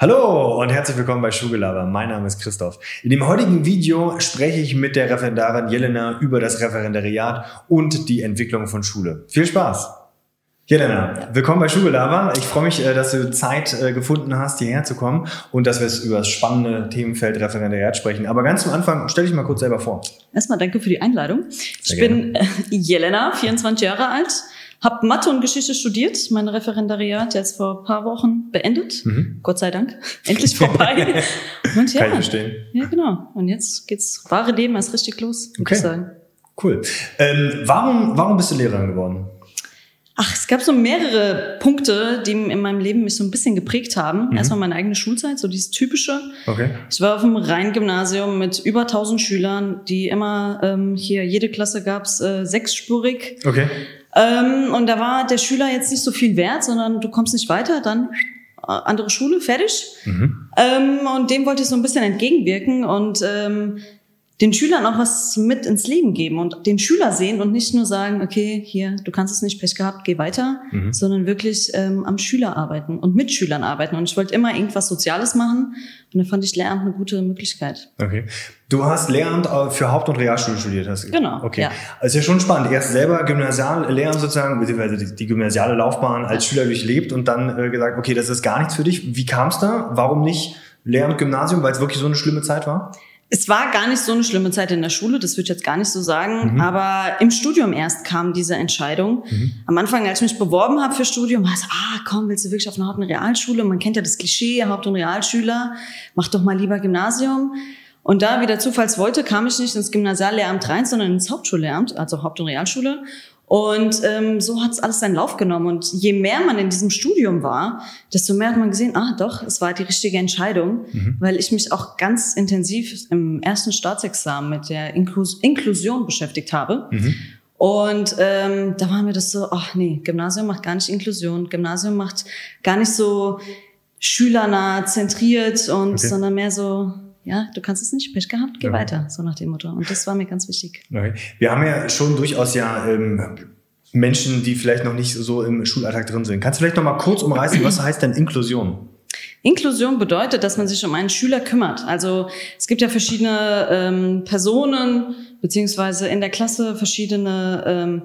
Hallo und herzlich willkommen bei Schulgelaber. Mein Name ist Christoph. In dem heutigen Video spreche ich mit der Referendarin Jelena über das Referendariat und die Entwicklung von Schule. Viel Spaß! Jelena, willkommen bei Schulgelaber. Ich freue mich, äh, dass du Zeit äh, gefunden hast, hierher zu kommen und dass wir über das spannende Themenfeld Referendariat sprechen. Aber ganz zum Anfang, stell dich mal kurz selber vor. Erstmal danke für die Einladung. Sehr ich bin äh, Jelena, 24 Jahre alt, habe Mathe und Geschichte studiert, mein Referendariat jetzt vor paar Wochen beendet. Mhm. Gott sei Dank. Endlich vorbei. und ja, Kann ich verstehen. Ja, genau. Und jetzt geht's wahre Leben erst richtig los, würde okay. ich sagen. Cool. Ähm, warum, warum bist du Lehrerin geworden? Ach, es gab so mehrere Punkte, die in meinem Leben mich so ein bisschen geprägt haben. Mhm. Erstmal meine eigene Schulzeit, so dieses typische. Okay. Ich war auf dem Rhein-Gymnasium mit über 1000 Schülern, die immer ähm, hier jede Klasse gab's äh, sechsspurig. Okay. Ähm, und da war der Schüler jetzt nicht so viel wert, sondern du kommst nicht weiter, dann äh, andere Schule, fertig. Mhm. Ähm, und dem wollte ich so ein bisschen entgegenwirken und ähm, den Schülern auch was mit ins Leben geben und den Schüler sehen und nicht nur sagen, okay, hier, du kannst es nicht, Pech gehabt, geh weiter, mhm. sondern wirklich ähm, am Schüler arbeiten und mit Schülern arbeiten. Und ich wollte immer irgendwas Soziales machen und da fand ich Lehramt eine gute Möglichkeit. Okay. Du hast Lehramt äh, für Haupt- und Realschule studiert, hast du? Genau. Okay. Ja. Also ist ja schon spannend. Erst selber Gymnasial Lehramt sozusagen, beziehungsweise die, die gymnasiale Laufbahn als Schüler durchlebt und dann äh, gesagt, okay, das ist gar nichts für dich. Wie kam es da? Warum nicht Lehramt Gymnasium, weil es wirklich so eine schlimme Zeit war? Es war gar nicht so eine schlimme Zeit in der Schule, das würde ich jetzt gar nicht so sagen, mhm. aber im Studium erst kam diese Entscheidung. Mhm. Am Anfang, als ich mich beworben habe für Studium, war es, ah, komm, willst du wirklich auf eine Haupt- und Realschule? Man kennt ja das Klischee, Haupt- und Realschüler, mach doch mal lieber Gymnasium. Und da, wie der Zufalls wollte, kam ich nicht ins Gymnasiallehramt rein, sondern ins Hauptschullehramt, also Haupt- und Realschule. Und ähm, so hat es alles seinen Lauf genommen. Und je mehr man in diesem Studium war, desto mehr hat man gesehen, ah doch, es war die richtige Entscheidung, mhm. weil ich mich auch ganz intensiv im ersten Staatsexamen mit der Inklus Inklusion beschäftigt habe. Mhm. Und ähm, da war mir das so, ach nee, Gymnasium macht gar nicht Inklusion, Gymnasium macht gar nicht so schülernah zentriert und okay. sondern mehr so ja, du kannst es nicht, Pech gehabt, geh ja. weiter, so nach dem Motto. Und das war mir ganz wichtig. Okay. Wir haben ja schon durchaus ja ähm, Menschen, die vielleicht noch nicht so im Schulalltag drin sind. Kannst du vielleicht noch mal kurz umreißen, was heißt denn Inklusion? Inklusion bedeutet, dass man sich um einen Schüler kümmert. Also es gibt ja verschiedene ähm, Personen beziehungsweise in der Klasse verschiedene ähm,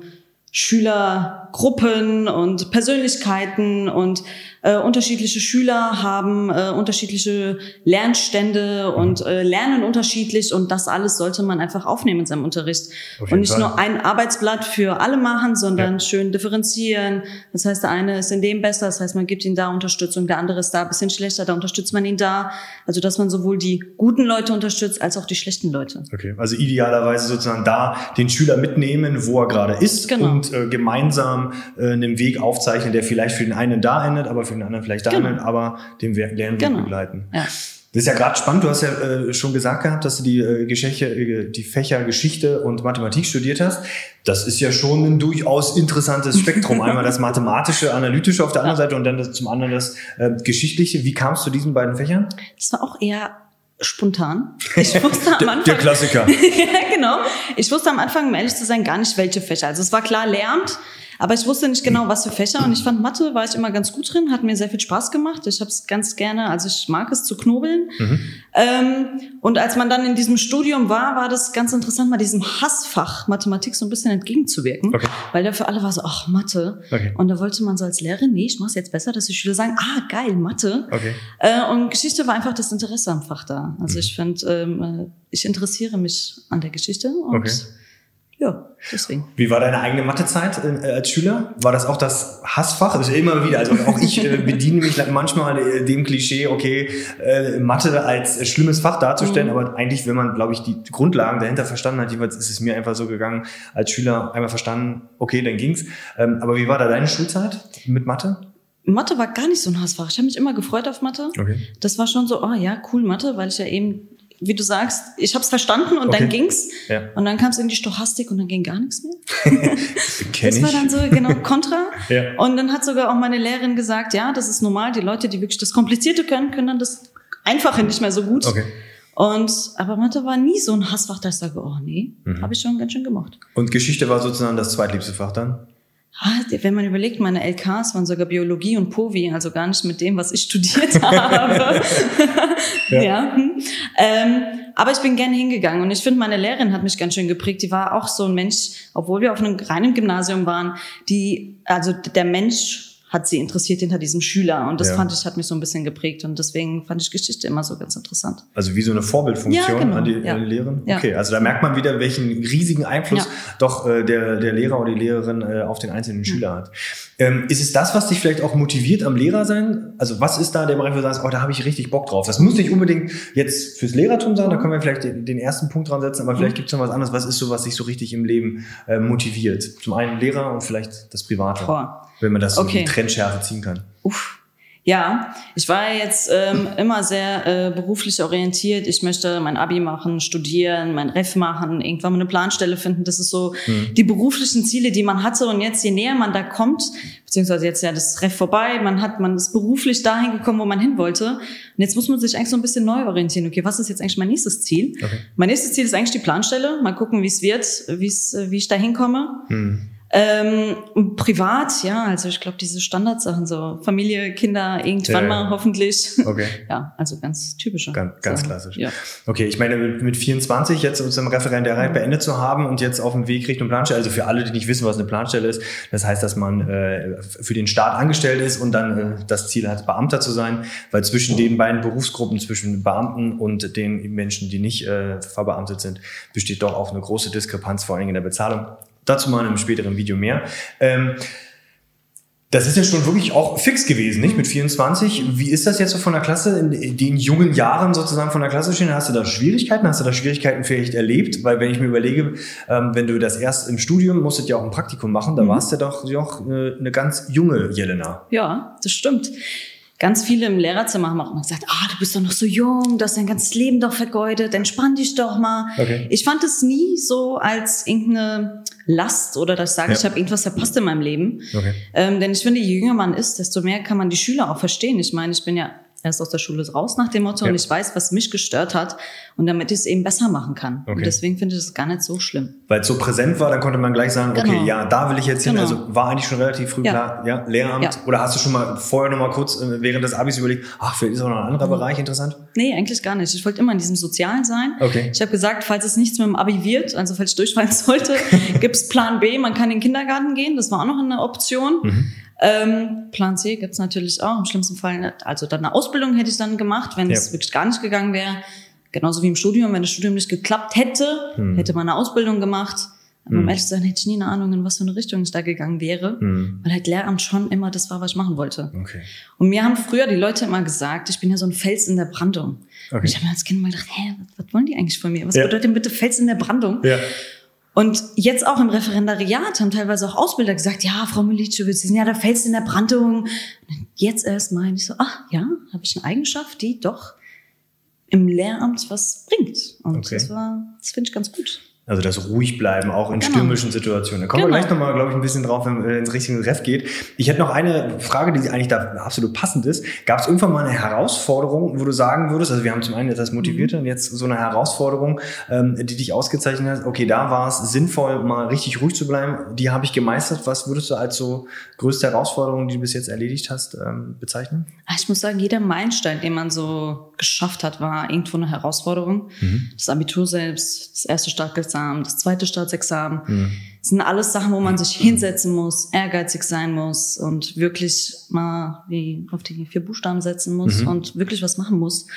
Schülergruppen und Persönlichkeiten und äh, unterschiedliche Schüler haben äh, unterschiedliche Lernstände und äh, lernen unterschiedlich und das alles sollte man einfach aufnehmen in seinem Unterricht und nicht Fall. nur ein Arbeitsblatt für alle machen, sondern ja. schön differenzieren. Das heißt, der eine ist in dem besser, das heißt, man gibt ihm da Unterstützung, der andere ist da ein bisschen schlechter, da unterstützt man ihn da. Also, dass man sowohl die guten Leute unterstützt als auch die schlechten Leute. Okay, also idealerweise sozusagen da den Schüler mitnehmen, wo er gerade ist genau. und äh, gemeinsam äh, einen Weg aufzeichnen, der vielleicht für den einen da endet, aber für den anderen vielleicht da genau. aber den Lernweg genau. begleiten. Ja. Das ist ja gerade spannend. Du hast ja äh, schon gesagt gehabt, dass du die äh, Geschichte, äh, die Fächer Geschichte und Mathematik studiert hast. Das ist ja schon ein durchaus interessantes Spektrum. Einmal das mathematische, analytische auf der anderen. Seite und dann das, zum anderen das äh, geschichtliche. Wie kam es zu diesen beiden Fächern? Das war auch eher spontan. Ich wusste am Anfang. der Klassiker. ja, genau. Ich wusste am Anfang, um ehrlich zu sein, gar nicht, welche Fächer. Also es war klar Lehramt. Aber ich wusste nicht genau, was für Fächer. Und ich fand Mathe war ich immer ganz gut drin, hat mir sehr viel Spaß gemacht. Ich habe es ganz gerne, also ich mag es zu knobeln. Mhm. Ähm, und als man dann in diesem Studium war, war das ganz interessant, mal diesem Hassfach Mathematik so ein bisschen entgegenzuwirken. Okay. Weil der für alle war so, ach, Mathe. Okay. Und da wollte man so als Lehrerin, nee, ich mach's jetzt besser, dass die Schüler sagen, ah, geil, Mathe. Okay. Äh, und Geschichte war einfach das Interesse am Fach da. Also mhm. ich fand, ähm, äh, ich interessiere mich an der Geschichte und okay. Ja, deswegen. Wie war deine eigene Mathezeit äh, als Schüler? War das auch das Hassfach? Also immer wieder. Also auch ich äh, bediene mich manchmal äh, dem Klischee, okay, äh, Mathe als schlimmes Fach darzustellen, mhm. aber eigentlich, wenn man, glaube ich, die Grundlagen dahinter verstanden hat, jeweils ist es mir einfach so gegangen, als Schüler einmal verstanden, okay, dann ging's. Ähm, aber wie war da deine Schulzeit mit Mathe? Mathe war gar nicht so ein Hassfach. Ich habe mich immer gefreut auf Mathe. Okay. Das war schon so, oh ja, cool Mathe, weil ich ja eben wie du sagst, ich habe es verstanden und okay. dann ging's. Ja. Und dann kam es in die Stochastik und dann ging gar nichts mehr. das war dann so genau kontra. ja. Und dann hat sogar auch meine Lehrerin gesagt, ja, das ist normal. Die Leute, die wirklich das Komplizierte können, können dann das Einfache nicht mehr so gut. Okay. Und aber Mathe war nie so ein Hassfach, dass ich sage, oh nee, mhm. habe ich schon ganz schön gemacht. Und Geschichte war sozusagen das zweitliebste Fach dann? Wenn man überlegt, meine LKs waren sogar Biologie und Povi, also gar nicht mit dem, was ich studiert habe. ja. ja. Ähm, aber ich bin gerne hingegangen und ich finde, meine Lehrerin hat mich ganz schön geprägt. Die war auch so ein Mensch, obwohl wir auf einem reinen Gymnasium waren, die, also der Mensch hat sie interessiert hinter diesem Schüler. Und das ja. fand ich, hat mich so ein bisschen geprägt. Und deswegen fand ich Geschichte immer so ganz interessant. Also wie so eine Vorbildfunktion ja, genau. an die ja. Lehrerin? Okay, also da merkt man wieder, welchen riesigen Einfluss doch äh, der, der Lehrer oder die Lehrerin äh, auf den einzelnen Schüler hat. Ähm, ist es das, was dich vielleicht auch motiviert am Lehrer sein? Also was ist da der Bereich, wo du sagst, oh, da habe ich richtig Bock drauf? Das muss nicht unbedingt jetzt fürs Lehrertum sein, da können wir vielleicht den, den ersten Punkt dran setzen, aber vielleicht mhm. gibt es noch was anderes. Was ist so, was dich so richtig im Leben äh, motiviert? Zum einen Lehrer und vielleicht das Private. Boah. Wenn man das so okay. die Trendschärfe ziehen kann. Uff. Ja, ich war jetzt ähm, immer sehr äh, beruflich orientiert. Ich möchte mein Abi machen, studieren, mein Ref machen, irgendwann mal eine Planstelle finden. Das ist so mhm. die beruflichen Ziele, die man hatte. Und jetzt, je näher man da kommt, beziehungsweise jetzt ja das Ref vorbei, man hat, man ist beruflich dahin gekommen, wo man hin wollte. Und jetzt muss man sich eigentlich so ein bisschen neu orientieren. Okay, was ist jetzt eigentlich mein nächstes Ziel? Okay. Mein nächstes Ziel ist eigentlich die Planstelle. Mal gucken, wie es wird, wie es, wie ich da hinkomme. Mhm. Ähm, privat, ja, also ich glaube, diese Standardsachen, so Familie, Kinder, irgendwann ja, mal hoffentlich. Okay. Ja, also ganz typische. Ganz, ganz klassisch. Ja. Okay, ich meine, mit 24 jetzt unseren Referendariat mhm. beendet zu haben und jetzt auf dem Weg Richtung Planstelle, also für alle, die nicht wissen, was eine Planstelle ist, das heißt, dass man äh, für den Staat angestellt ist und dann äh, das Ziel hat, Beamter zu sein, weil zwischen den beiden Berufsgruppen, zwischen Beamten und den Menschen, die nicht äh, verbeamtet sind, besteht doch auch eine große Diskrepanz, vor allem in der Bezahlung. Dazu mal in einem späteren Video mehr. Ähm, das ist ja schon wirklich auch fix gewesen, nicht? Mit 24. Wie ist das jetzt so von der Klasse, in den jungen Jahren sozusagen von der Klasse stehen? Hast du da Schwierigkeiten? Hast du da Schwierigkeiten vielleicht erlebt? Weil wenn ich mir überlege, ähm, wenn du das erst im Studium musstet ja auch ein Praktikum machen, da mhm. warst du doch, doch eine, eine ganz junge Jelena. Ja, das stimmt ganz viele im Lehrerzimmer haben auch immer gesagt, ah, du bist doch noch so jung, du hast dein ganzes Leben doch vergeudet, entspann dich doch mal. Okay. Ich fand es nie so als irgendeine Last oder dass ich sage, ja. ich habe irgendwas verpasst in meinem Leben. Okay. Ähm, denn ich finde, je jünger man ist, desto mehr kann man die Schüler auch verstehen. Ich meine, ich bin ja erst aus der Schule raus nach dem Motto ja. und ich weiß, was mich gestört hat und damit ich es eben besser machen kann. Okay. Und deswegen finde ich es gar nicht so schlimm. Weil es so präsent war, dann konnte man gleich sagen, genau. okay, ja, da will ich jetzt hin. Genau. Also war eigentlich schon relativ früh ja. klar, ja, Lehramt. Ja. Oder hast du schon mal vorher noch mal kurz äh, während des Abis überlegt, ach, vielleicht ist auch noch ein anderer mhm. Bereich interessant? Nee, eigentlich gar nicht. Ich wollte immer in diesem Sozialen sein. Okay. Ich habe gesagt, falls es nichts mit dem Abi wird, also falls ich durchfallen sollte, gibt's Plan B, man kann in den Kindergarten gehen. Das war auch noch eine Option. Mhm. Ähm, Plan C gibt's natürlich auch. Im schlimmsten Fall, also dann eine Ausbildung hätte ich dann gemacht, wenn ja. es wirklich gar nicht gegangen wäre. Genauso wie im Studium, wenn das Studium nicht geklappt hätte, hm. hätte man eine Ausbildung gemacht. Aber hm. um ehrlich zu sein, hätte ich nie eine Ahnung, in was für eine Richtung ich da gegangen wäre. Hm. Weil halt Lehramt schon immer das war, was ich machen wollte. Okay. Und mir haben früher die Leute immer gesagt, ich bin ja so ein Fels in der Brandung. Okay. Und ich habe mir als Kind mal gedacht, hä, was, was wollen die eigentlich von mir? Was ja. bedeutet denn bitte Fels in der Brandung? Ja. Und jetzt auch im Referendariat haben teilweise auch Ausbilder gesagt, ja, Frau Milicevic, Sie sind ja der Fels in der Brandung. Jetzt erst meine ich so, ach ja, habe ich eine Eigenschaft, die doch im Lehramt was bringt. Und okay. das war, das finde ich ganz gut. Also das ruhig bleiben, auch in genau. stürmischen Situationen. Da kommen genau. wir gleich nochmal, glaube ich, ein bisschen drauf, wenn es ins richtige Ref geht. Ich hätte noch eine Frage, die eigentlich da absolut passend ist. Gab es irgendwann mal eine Herausforderung, wo du sagen würdest, also wir haben zum einen das Motivierte mhm. und jetzt so eine Herausforderung, ähm, die dich ausgezeichnet hat, okay, da war es sinnvoll, mal richtig ruhig zu bleiben, die habe ich gemeistert. Was würdest du als so größte Herausforderung, die du bis jetzt erledigt hast, ähm, bezeichnen? Ah, ich muss sagen, jeder Meilenstein, den man so geschafft hat, war irgendwo eine Herausforderung. Mhm. Das Abitur selbst, das erste Staatsexamen, das zweite Staatsexamen. Mhm. Das sind alles Sachen, wo man sich hinsetzen muss, ehrgeizig sein muss und wirklich mal wie auf die vier Buchstaben setzen muss mhm. und wirklich was machen muss.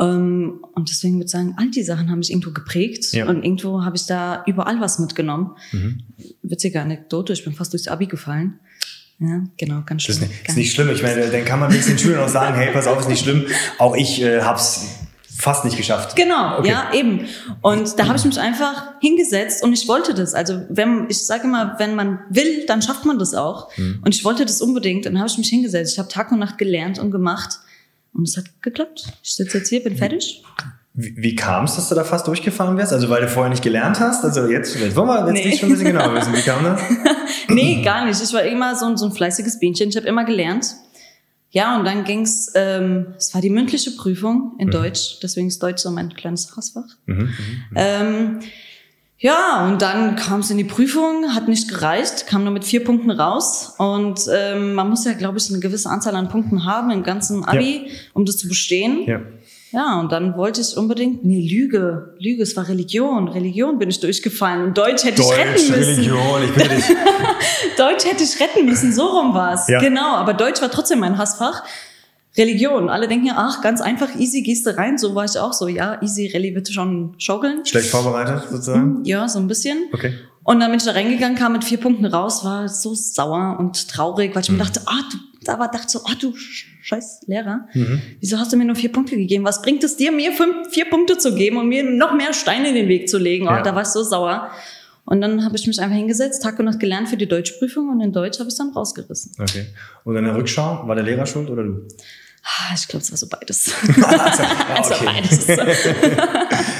Ähm, und deswegen würde ich sagen, all die Sachen haben mich irgendwo geprägt ja. und irgendwo habe ich da überall was mitgenommen. Mhm. Witzige Anekdote, ich bin fast durchs Abi gefallen. Ja, genau, ganz schlimm. Das ist nicht, ist nicht schlimm. Ich meine, dann kann man ein bisschen Schülern auch sagen, hey, pass auf, ist nicht schlimm. Auch ich äh, hab's fast nicht geschafft. Genau, okay. ja, eben. Und da habe ich mich einfach hingesetzt und ich wollte das. Also wenn ich sage immer, wenn man will, dann schafft man das auch. Mhm. Und ich wollte das unbedingt. Dann habe ich mich hingesetzt. Ich habe Tag und Nacht gelernt und gemacht und es hat geklappt. Ich sitze jetzt hier, bin fertig. Wie, wie kam es, dass du da fast durchgefahren wärst? Also weil du vorher nicht gelernt hast? Also jetzt vielleicht wollen wir jetzt nee. schon ein bisschen genauer wissen. Wie kam das? nee, gar nicht. Ich war immer so, ein so ein fleißiges Bienchen. Ich habe immer gelernt. Ja, und dann ging's. ähm, es war die mündliche Prüfung in mhm. Deutsch, deswegen ist Deutsch so mein kleines Hassfach. Mhm, mhm, mhm. ähm, Ja, und dann kam es in die Prüfung, hat nicht gereicht, kam nur mit vier Punkten raus. Und ähm, man muss ja, glaube ich, eine gewisse Anzahl an Punkten haben im ganzen Abi, ja. um das zu bestehen. Ja. Ja, und dann wollte ich unbedingt, nee, Lüge, Lüge, es war Religion, Religion bin ich durchgefallen und Deutsch hätte Deutsch, ich retten müssen. Religion, ich bin nicht. Deutsch hätte ich retten müssen, so rum war's. Ja. Genau, aber Deutsch war trotzdem mein Hassfach. Religion. Alle denken ja, ach, ganz einfach, easy, gehst du rein. So war ich auch so, ja, easy, Rallye bitte schon schaukeln. Schlecht vorbereitet sozusagen? Hm, ja, so ein bisschen. Okay. Und dann bin ich da reingegangen, kam mit vier Punkten raus, war so sauer und traurig, weil ich mhm. mir dachte, ah, du, da war, dachte so, ah, du scheiß Lehrer, mhm. wieso hast du mir nur vier Punkte gegeben? Was bringt es dir, mir fünf, vier Punkte zu geben und mir noch mehr Steine in den Weg zu legen? Oh, ja. da war ich so sauer. Und dann habe ich mich einfach hingesetzt, Tag und Nacht gelernt für die Deutschprüfung und in Deutsch habe ich dann rausgerissen. Okay. Und in der Rückschau, war der Lehrer schuld oder du? Ah, ich glaube, es war so beides. also, ja, war beides.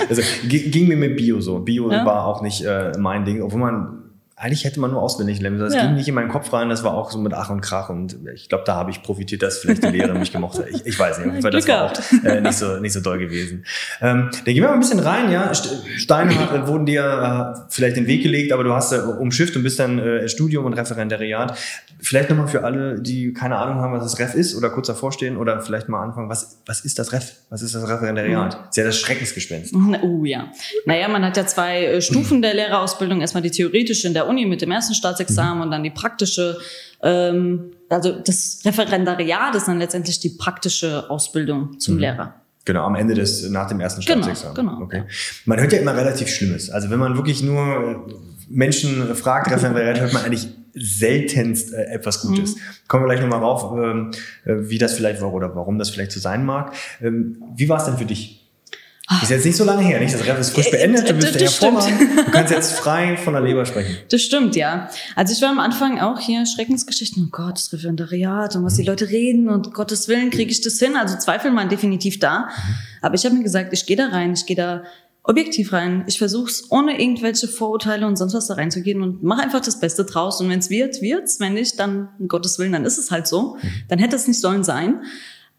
also ging mir mit Bio so. Bio ja? war auch nicht äh, mein Ding, obwohl man eigentlich hätte man nur auswendig lernen Das ja. ging nicht in meinen Kopf rein, das war auch so mit Ach und Krach und ich glaube, da habe ich profitiert, dass vielleicht die Lehrerin mich gemocht hat. Ich, ich weiß nicht, auf jeden Fall, das war auch äh, nicht, so, nicht so doll gewesen. Ähm, dann gehen wir mal ein bisschen rein, ja. Steine wurden dir äh, vielleicht den Weg gelegt, aber du hast äh, umschifft und bist dann äh, Studium und Referendariat. Vielleicht nochmal für alle, die keine Ahnung haben, was das Ref ist oder kurz davor stehen oder vielleicht mal anfangen, was, was ist das Ref? Was ist das Referendariat? Mhm. Ist ja das Schreckensgespenst. Oh ja. Naja, man hat ja zwei äh, Stufen der Lehrerausbildung. Erstmal die theoretische in der Uni mit dem ersten Staatsexamen mhm. und dann die praktische. Ähm, also das Referendariat ist dann letztendlich die praktische Ausbildung zum mhm. Lehrer. Genau, am Ende des, nach dem ersten genau, Staatsexamen. Genau, genau. Okay. Man hört ja immer relativ Schlimmes. Also wenn man wirklich nur Menschen fragt, Referendariat, hört man eigentlich seltenst äh, etwas Gutes. Mhm. Kommen wir gleich nochmal rauf, ähm, äh, wie das vielleicht war oder warum das vielleicht so sein mag. Ähm, wie war es denn für dich? Ist jetzt nicht so lange her, nicht? Das Ref ist frisch äh, beendet, du bist ja hervorragend. Du kannst jetzt frei von der Leber sprechen. Das stimmt, ja. Also ich war am Anfang auch hier Schreckensgeschichten, oh Gott, das Referendariat und was die mhm. Leute reden und Gottes Willen kriege ich das hin. Also Zweifel waren definitiv da. Mhm. Aber ich habe mir gesagt, ich gehe da rein, ich gehe da objektiv rein. Ich versuche es ohne irgendwelche Vorurteile und sonst was da reinzugehen und mache einfach das Beste draus. Und wenn es wird, wird's. Wenn nicht, dann um Gottes Willen, dann ist es halt so. Mhm. Dann hätte es nicht sollen sein.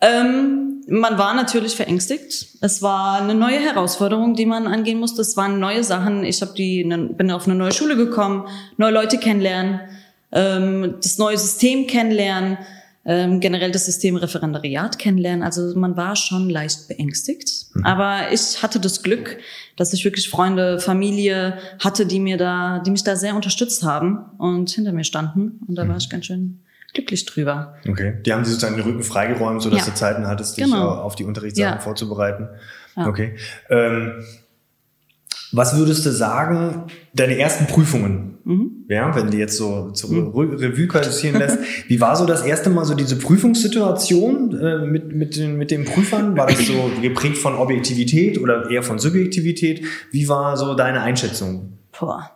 Ähm, man war natürlich verängstigt. Es war eine neue Herausforderung, die man angehen musste. Es waren neue Sachen. Ich hab die, bin auf eine neue Schule gekommen, neue Leute kennenlernen, ähm, das neue System kennenlernen, ähm, generell das System Referendariat kennenlernen. Also man war schon leicht beängstigt. Mhm. Aber ich hatte das Glück, dass ich wirklich Freunde, Familie hatte, die mir da, die mich da sehr unterstützt haben und hinter mir standen. Und da mhm. war ich ganz schön glücklich drüber. Okay. Die haben sie sozusagen den Rücken freigeräumt, sodass ja. du Zeiten hattest, dich genau. auf die Unterrichtssachen ja. vorzubereiten. Ja. Okay. Ähm, was würdest du sagen, deine ersten Prüfungen, mhm. ja, wenn du jetzt so zur mhm. Revue passieren lässt, wie war so das erste Mal so diese Prüfungssituation äh, mit, mit, den, mit den Prüfern? War das so geprägt von Objektivität oder eher von Subjektivität? Wie war so deine Einschätzung? Boah,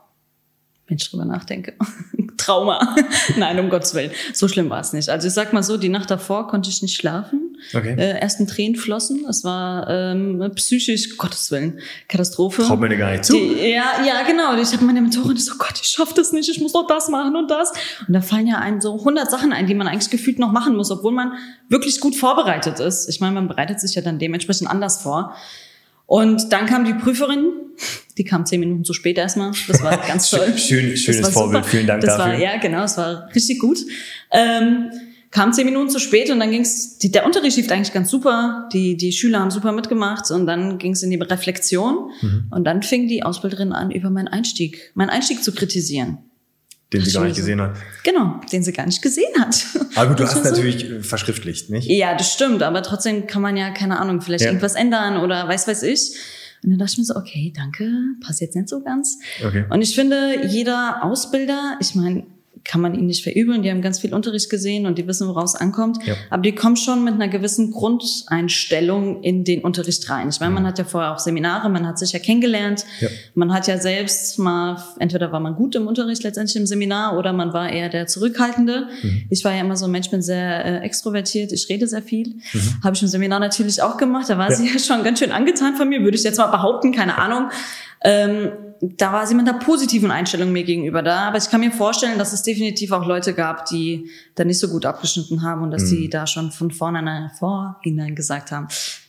wenn ich drüber nachdenke. Trauma. Nein, um Gottes Willen. So schlimm war es nicht. Also ich sag mal so, die Nacht davor konnte ich nicht schlafen. Okay. Äh, ersten Tränen flossen. Es war ähm, psychisch, Gottes Willen, Katastrophe. Traut mir gar nicht zu. Die, ja, ja, genau. Ich habe meine Mentorin so, Gott, ich schaff das nicht, ich muss doch das machen und das. Und da fallen ja einem so 100 Sachen ein, die man eigentlich gefühlt noch machen muss, obwohl man wirklich gut vorbereitet ist. Ich meine, man bereitet sich ja dann dementsprechend anders vor. Und dann kam die Prüferin, die kam zehn Minuten zu spät erstmal. Das war ganz toll. Schön, schönes Vorbild, vielen Dank das dafür. War, ja, genau, es war richtig gut. Ähm, kam zehn Minuten zu spät und dann ging's. Die, der Unterricht lief eigentlich ganz super. Die, die Schüler haben super mitgemacht und dann ging's in die Reflexion. Mhm. Und dann fing die Ausbilderin an, über meinen Einstieg, meinen Einstieg zu kritisieren. Den sie gar nicht gesehen hat. Genau, den sie gar nicht gesehen hat. Aber gut, du hast natürlich so. Verschriftlicht, nicht? Ja, das stimmt, aber trotzdem kann man ja, keine Ahnung, vielleicht ja. irgendwas ändern oder weiß weiß ich. Und dann dachte ich mir so, okay, danke, passt jetzt nicht so ganz. Okay. Und ich finde, jeder Ausbilder, ich meine, kann man ihnen nicht verübeln. Die haben ganz viel Unterricht gesehen und die wissen, woraus es ankommt. Ja. Aber die kommen schon mit einer gewissen Grundeinstellung in den Unterricht rein. Ich meine, man mhm. hat ja vorher auch Seminare, man hat sich ja kennengelernt. Ja. Man hat ja selbst mal, entweder war man gut im Unterricht letztendlich im Seminar oder man war eher der Zurückhaltende. Mhm. Ich war ja immer so ein Mensch, bin sehr äh, extrovertiert, ich rede sehr viel. Mhm. Habe ich im Seminar natürlich auch gemacht. Da war ja. sie ja schon ganz schön angetan von mir, würde ich jetzt mal behaupten, keine Ahnung. Ähm, da war sie mit einer positiven Einstellung mir gegenüber da. Aber ich kann mir vorstellen, dass es definitiv auch Leute gab, die da nicht so gut abgeschnitten haben und dass mhm. die da schon von vornherein, vorhinein gesagt haben,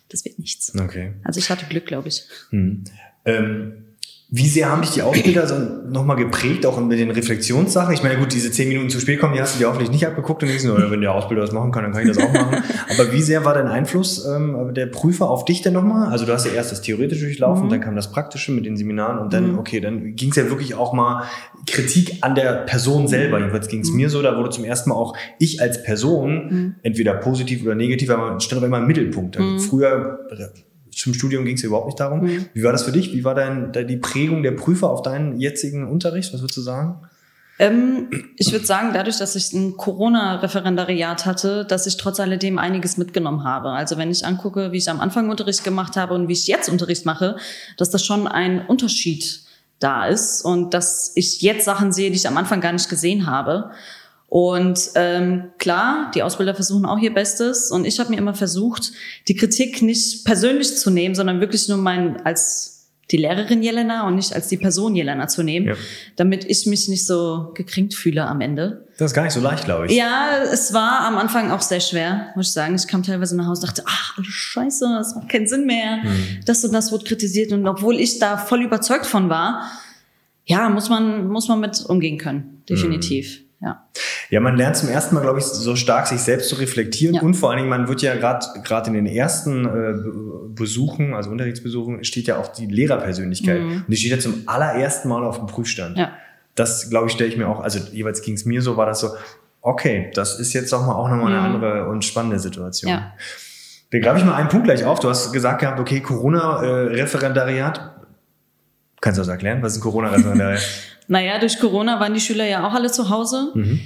das wird nichts. Okay. Also ich hatte Glück, glaube ich. Mhm. Ähm Wie sehr haben dich die Ausbilder so nochmal geprägt, auch mit den Reflexionssachen? Ich meine, gut, diese zehn Minuten zu spät kommen, die hast du dir hoffentlich nicht abgeguckt und denkst, oh, wenn der Ausbilder das machen kann, dann kann ich das auch machen. Aber wie sehr war dein Einfluss ähm, der Prüfer auf dich denn nochmal? Also du hast ja erst das Theoretische durchlaufen, mhm. dann kam das Praktische mit den Seminaren und dann, mhm. okay, dann ging es ja wirklich auch mal Kritik an der Person selber. Jedenfalls ging es mhm. mir so, da wurde zum ersten Mal auch ich als Person, mhm. entweder positiv oder negativ, aber stand aber immer im Mittelpunkt. Also mhm. früher zum Studium ging es ja überhaupt nicht darum. Mhm. Wie war das für dich? Wie war dein, die Prägung der Prüfer auf deinen jetzigen Unterricht? Was würdest du sagen? Ähm, ich würde sagen, dadurch, dass ich ein Corona-Referendariat hatte, dass ich trotz alledem einiges mitgenommen habe. Also wenn ich angucke, wie ich am Anfang Unterricht gemacht habe und wie ich jetzt Unterricht mache, dass das schon ein Unterschied da ist und dass ich jetzt Sachen sehe, die ich am Anfang gar nicht gesehen habe. Und ähm, klar, die Ausbilder versuchen auch ihr Bestes. Und ich habe mir immer versucht, die Kritik nicht persönlich zu nehmen, sondern wirklich nur mein als die Lehrerin Jelena und nicht als die Person Jelena zu nehmen, ja. damit ich mich nicht so gekränkt fühle am Ende. Das ist gar nicht so leicht, glaube ich. Ja, es war am Anfang auch sehr schwer, muss ich sagen. Ich kam teilweise nach Hause und dachte, ach, alles scheiße, das macht keinen Sinn mehr. Hm. Das und das wurde kritisiert. Und obwohl ich da voll überzeugt von war, ja, muss man, muss man mit umgehen können. Definitiv. Hm. Ja. Ja, man lernt zum ersten Mal, glaube ich, so stark sich selbst zu reflektieren ja. und vor allen Dingen, man wird ja gerade gerade in den ersten äh, Besuchen, also Unterrichtsbesuchen, steht ja auch die Lehrerpersönlichkeit mhm. und die steht ja zum allerersten Mal auf dem Prüfstand. Ja. Das, glaube ich, stelle ich mir auch, also jeweils ging es mir so, war das so, okay, das ist jetzt auch mal auch nochmal eine mhm. andere und spannende Situation. Ja. Dann greife ich mal einen Punkt gleich auf. Du hast gesagt gehabt, okay, Corona-Referendariat. Kannst du das erklären? Was ist ein Corona-Referendariat? Naja, durch Corona waren die Schüler ja auch alle zu Hause. Mhm.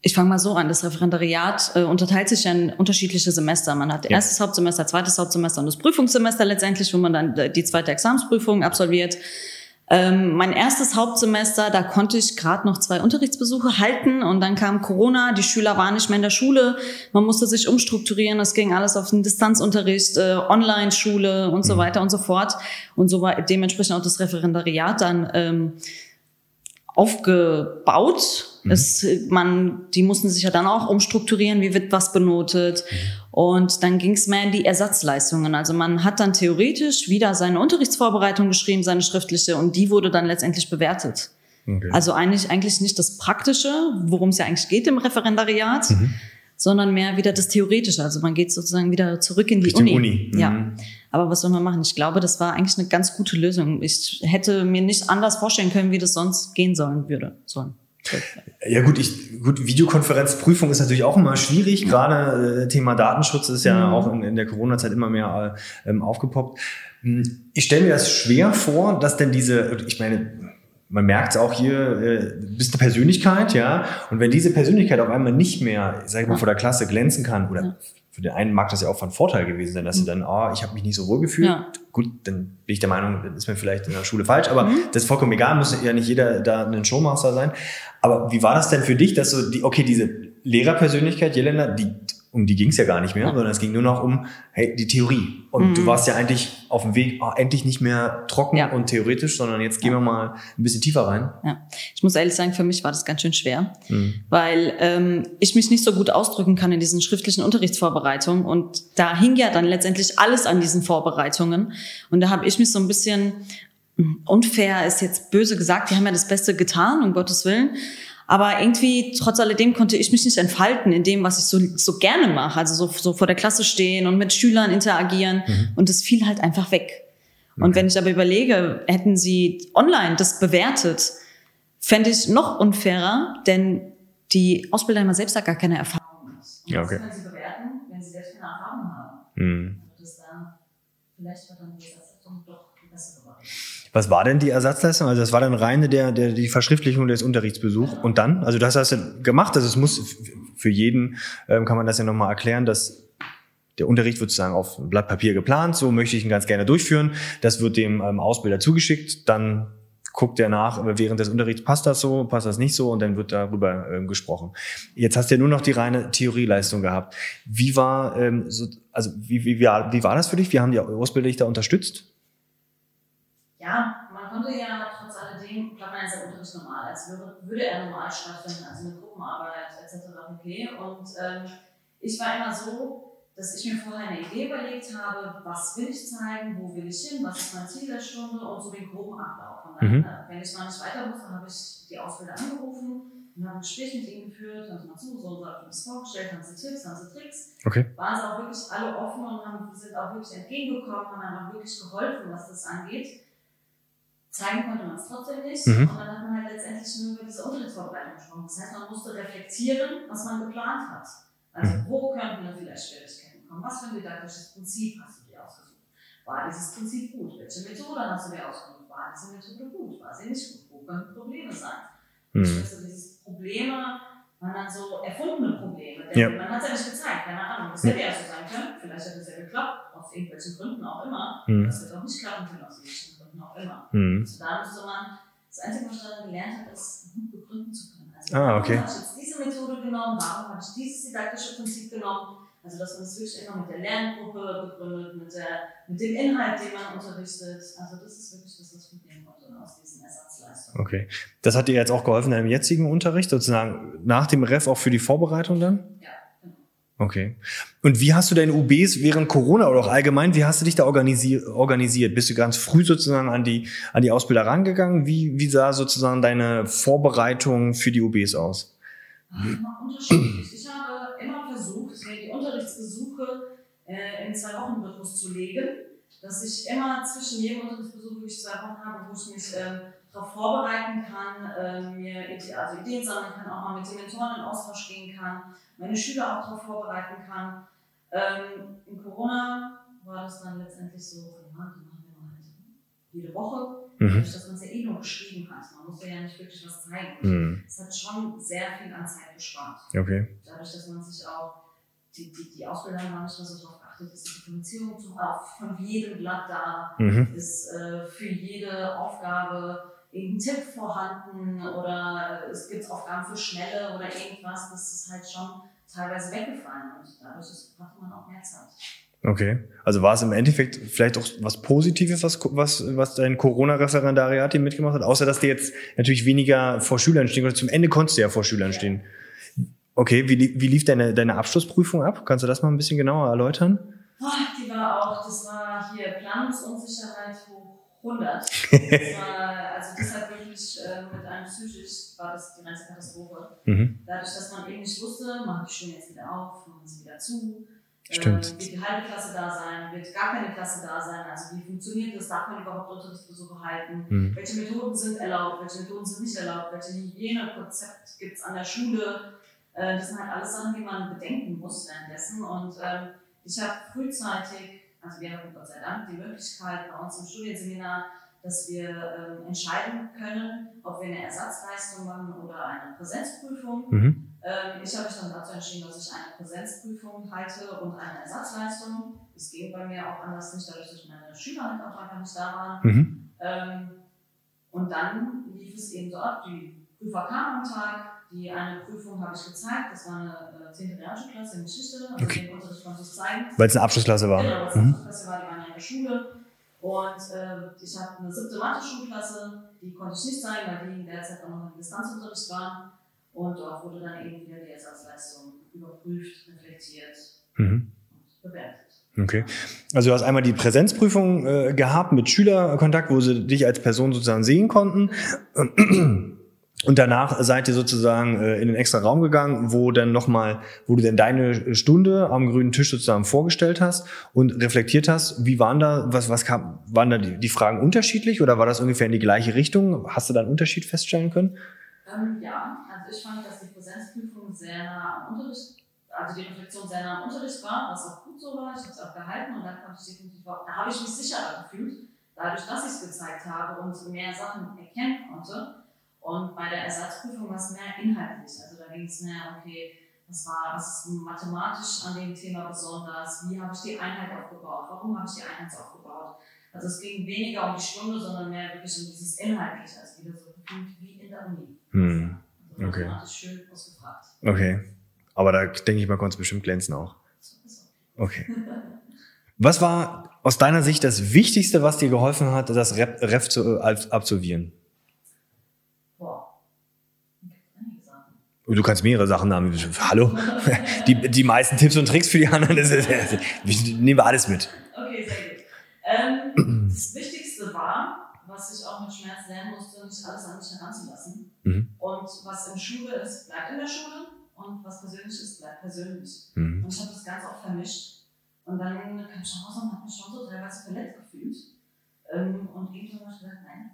Ich fange mal so an. Das Referendariat äh, unterteilt sich ja in unterschiedliche Semester. Man hat ja. erstes Hauptsemester, zweites Hauptsemester und das Prüfungssemester letztendlich, wo man dann äh, die zweite Examensprüfung absolviert. Ähm, mein erstes Hauptsemester, da konnte ich gerade noch zwei Unterrichtsbesuche halten und dann kam Corona, die Schüler waren nicht mehr in der Schule, man musste sich umstrukturieren, es ging alles auf den Distanzunterricht, äh, Online-Schule und so mhm. weiter und so fort. Und so war dementsprechend auch das Referendariat dann ähm, aufgebaut. Mhm. Es, man, die mussten sich ja dann auch umstrukturieren, wie wird was benotet. Mhm. Und dann ging es mehr in die Ersatzleistungen. Also man hat dann theoretisch wieder seine Unterrichtsvorbereitung geschrieben, seine schriftliche, und die wurde dann letztendlich bewertet. Okay. Also eigentlich, eigentlich nicht das Praktische, worum es ja eigentlich geht im Referendariat, mhm sondern mehr wieder das Theoretische. Also man geht sozusagen wieder zurück in die Richtung Uni. Uni. Mhm. Ja. Aber was soll man machen? Ich glaube, das war eigentlich eine ganz gute Lösung. Ich hätte mir nicht anders vorstellen können, wie das sonst gehen sollen würde. Sollen. Ja gut, ich, gut, Videokonferenzprüfung ist natürlich auch immer schwierig. Gerade äh, Thema Datenschutz ist ja mhm. auch in, in der Corona-Zeit immer mehr äh, ähm, aufgepoppt. Hm, ich stelle mir das schwer vor, dass denn diese, ich meine, man merkt es auch hier, äh, bist eine Persönlichkeit, ja. Und wenn diese Persönlichkeit auf einmal nicht mehr, sag ich mal, vor der Klasse glänzen kann, oder. Für den einen mag das ja auch von Vorteil gewesen sein, dass mhm. sie dann, oh, ich habe mich nicht so wohl gefühlt. Ja. Gut, dann bin ich der Meinung, das ist mir vielleicht in der Schule falsch, aber mhm. das ist vollkommen egal, muss ja nicht jeder da ein Showmaster sein. Aber wie war das denn für dich, dass so die, okay, diese Lehrerpersönlichkeit, Jelena, die um die ging es ja gar nicht mehr, sondern es ging nur noch um hey, die Theorie. Und mhm. du warst ja eigentlich auf dem Weg, oh, endlich nicht mehr trocken ja. und theoretisch, sondern jetzt gehen wir mal ein bisschen tiefer rein. Ja, ich muss ehrlich sagen, für mich war das ganz schön schwer, mhm. weil ähm, ich mich nicht so gut ausdrücken kann in diesen schriftlichen Unterrichtsvorbereitungen. Und da hing ja dann letztendlich alles an diesen Vorbereitungen. Und da habe ich mich so ein bisschen hm, unfair ist jetzt böse gesagt, die haben ja das Beste getan, um Gottes Willen. Aber irgendwie, trotz alledem, konnte ich mich nicht entfalten in dem, was ich so, so gerne mache. Also so, so vor der Klasse stehen und mit Schülern interagieren. Mhm. Und das fiel halt einfach weg. Okay. Und wenn ich aber überlege, hätten sie online das bewertet, fände ich noch unfairer, denn die Ausbilder haben selbst da gar keine Erfahrung. Und ja, okay. können sie bewerten, wenn sie selbst keine Erfahrung haben. Mhm. Das dann, vielleicht dann die Ersatzleistung doch die bessere Variante. Was war denn die Ersatzleistung? Also das war dann reine der, der die Verschriftlichung des Unterrichtsbesuchs. Und dann? Also das hast du gemacht. Also es muss für jeden ähm, kann man das ja nochmal erklären, dass der Unterricht wird sozusagen auf ein Blatt Papier geplant. So möchte ich ihn ganz gerne durchführen. Das wird dem ähm, Ausbilder zugeschickt. Dann guckt er nach, während des Unterrichts passt das so, passt das nicht so und dann wird darüber ähm, gesprochen. Jetzt hast du ja nur noch die reine Theorieleistung gehabt. Wie war, ähm, so, also wie, wie, wie, wie war das für dich? Wie haben die Ausbilder dich da unterstützt? Ja, man konnte ja trotz alledem, klappt man jetzt der Unterricht normal, als würde, würde er normal stattfinden, also eine Gruppenarbeit etc. Okay. Und ähm, ich war immer so, dass ich mir vorher eine Idee überlegt habe, was will ich zeigen, wo will ich hin, was ist mein Ziel der Stunde und so den groben Ablauf. Und dann, mhm. Äh, wenn ich mal nicht weiter wusste, habe ich die Ausbilder angerufen und habe ein Gespräch mit ihnen geführt, haben sie mal zu, so, so habe ich das vorgestellt, haben sie Tipps, haben sie Tricks. Okay. Waren sie auch wirklich alle offen und haben, sind auch wirklich entgegengekommen, haben einem auch wirklich geholfen, was das angeht. Zeigen konnte man es trotzdem nicht. Mhm. Und dann hat man halt letztendlich nur über diese Unterrichtsvorbereitung gesprochen. Das heißt, man musste reflektieren, was man geplant hat. Also, mhm. wo könnten da vielleicht Schwierigkeiten kommen? Was für ein didaktisches Prinzip hast du dir ausgesucht? War dieses Prinzip gut? Welche Methode hast du dir ausgesucht? War diese Methode gut? War sie nicht gut? Wo könnten Probleme sein? Mhm. Also, dieses Probleme waren dann so erfundene Probleme. Denn ja. man hat es ja nicht gezeigt, keine Ahnung. Das hätte ja so sein können. Vielleicht hat es ja geklappt, aus irgendwelchen Gründen auch immer. Mhm. Das wird auch nicht klappen können, aus welchen Gründen auch immer. Mhm. Also da musste man, das Einzige, was ich dann gelernt habe, ist, begründen zu können. Also, ah, okay. Warum habe ich jetzt diese Methode genommen? Warum habe ich dieses didaktische Prinzip genommen? Also, dass man es wirklich immer mit der Lerngruppe begründet, mit, der, mit dem Inhalt, den man unterrichtet. Also, das ist wirklich das, was mitnehmen konnte aus diesen Ersatzleistungen. Okay. Das hat dir jetzt auch geholfen in deinem jetzigen Unterricht, sozusagen nach dem Ref auch für die Vorbereitung dann? Ja. Okay. Und wie hast du deine UBs während Corona oder auch allgemein, wie hast du dich da organisi organisiert? Bist du ganz früh sozusagen an die, an die Ausbilder rangegangen? Wie, wie sah sozusagen deine Vorbereitung für die UBs aus? Ich habe immer versucht, mir die Unterrichtsbesuche äh, in zwei Wochen Rhythmus zu legen, dass ich immer zwischen jedem Unterrichtsbesuch, wo ich zwei Wochen habe, wo ich mich ähm, darauf vorbereiten kann, äh, mir also Ideen sammeln kann, auch mal mit den Mentoren in Austausch gehen kann, meine Schüler auch darauf vorbereiten kann. Ähm, in Corona war das dann letztendlich so, ja, die machen wir mal halt jede Woche, mhm. dadurch, dass man es ja eh nur geschrieben hat. Man musste ja nicht wirklich was zeigen. Mhm. Es hat schon sehr viel an Zeit gespart. Okay. Dadurch, dass man sich auch, die, die, die Ausbilder haben nicht mehr so darauf geachtet, ist die Differenzierung zum, von jedem Blatt da, mhm. ist äh, für jede Aufgabe irgendein Tipp vorhanden oder es gibt Aufgaben für Schnelle oder irgendwas, das ist halt schon teilweise weggefallen und dadurch hatte man auch mehr Zeit. Okay. Also war es im Endeffekt vielleicht auch was Positives, was, was, was dein Corona-Referendariat hier mitgemacht hat, außer dass du jetzt natürlich weniger vor Schülern stehen konntest. Zum Ende konntest du ja vor Schülern ja. stehen. Okay, wie, wie lief deine, deine Abschlussprüfung ab? Kannst du das mal ein bisschen genauer erläutern? Oh, die war auch, das war hier Planungsunsicherheit 100. Das war, also das hat wirklich äh, mit einem psychisch, war das die ganze Katastrophe. Mhm. Dadurch, dass man eben nicht wusste, machen die Schulen jetzt wieder auf, machen sie wieder zu. Stimmt. Äh, wird die halbe Klasse da sein, wird gar keine Klasse da sein, also wie funktioniert das, darf man überhaupt Unterrichtsbesuche halten, mhm. welche Methoden sind erlaubt, welche Methoden sind nicht erlaubt, welche Hygienekonzept gibt es an der Schule. Äh, das sind halt alles Sachen, die man bedenken muss währenddessen und ähm, ich habe frühzeitig also wir haben Gott sei Dank die Möglichkeit bei uns im Studienseminar, dass wir ähm, entscheiden können, ob wir eine Ersatzleistung machen oder eine Präsenzprüfung. Mhm. Ähm, ich habe mich dann dazu entschieden, dass ich eine Präsenzprüfung halte und eine Ersatzleistung. Es ging bei mir auch anders nicht, dadurch, dass meine Schüler halt auch einfach nicht da waren. Mhm. Ähm, und dann lief es eben so ab, die Prüfer kamen am Tag, die eine Prüfung habe ich gezeigt, das war eine äh, 10. Realschulklasse in Geschichte, also okay. den Unterricht konnte ich zeigen. Weil es eine Abschlussklasse war. Genau, weil es eine mhm. Abschlussklasse war, die waren ja in der Schule. Und äh, ich habe eine siebte Mathe-Schulklasse, die konnte ich nicht zeigen, weil die in der Zeit auch noch im Distanzunterricht waren. Und dort wurde dann eben wieder die Ersatzleistung überprüft, reflektiert mhm. und bewertet. Okay. Also du hast einmal die Präsenzprüfung äh, gehabt mit Schülerkontakt, wo sie dich als Person sozusagen sehen konnten. Und danach seid ihr sozusagen äh, in den extra Raum gegangen, wo dann nochmal, wo du dann deine Stunde am grünen Tisch sozusagen vorgestellt hast und reflektiert hast. Wie waren da, was, was kam, waren da die, die Fragen unterschiedlich oder war das ungefähr in die gleiche Richtung? Hast du da einen Unterschied feststellen können? Ähm, ja, also ich fand, dass die Präsenzprüfung sehr nah am Unterricht, also die Reflexion sehr nah am Unterricht war, was auch gut so war. Ich habe es auch gehalten und dann konnte ich da habe ich mich sicherer gefühlt, dadurch, dass ich es gezeigt habe und mehr Sachen erkennen konnte. Und bei der Ersatzprüfung war es mehr inhaltlich. Also da ging es mehr, okay, was war, was ist mathematisch an dem Thema besonders? Wie habe ich die Einheit aufgebaut? Warum habe ich die Einheit aufgebaut? Also es ging weniger um die Stunde, sondern mehr wirklich um dieses Inhaltliche, also wieder so gefühlt wie in der Uni. Hm. Also okay. schön ausgefragt. Okay. Aber da denke ich mal, konnte es bestimmt glänzen auch. Okay. Was war aus deiner Sicht das Wichtigste, was dir geholfen hat, das Ref, zu, äh, absolvieren? Du kannst mehrere Sachen haben. Hallo? Die, die meisten Tipps und Tricks für die anderen, das ist, nehmen wir alles mit. Okay, sehr gut. Ähm, das Wichtigste war, was ich auch mit Schmerz lernen musste, nicht alles an mich heranzulassen. Mhm. Und was in Schule ist, bleibt in der Schule. Und was persönlich ist, bleibt persönlich. Mhm. Und ich habe das ganz oft vermischt. Und dann kam ich nach Hause und habe mich schon so teilweise verletzt gefühlt. Ähm, und irgendwann habe ich gedacht, nein,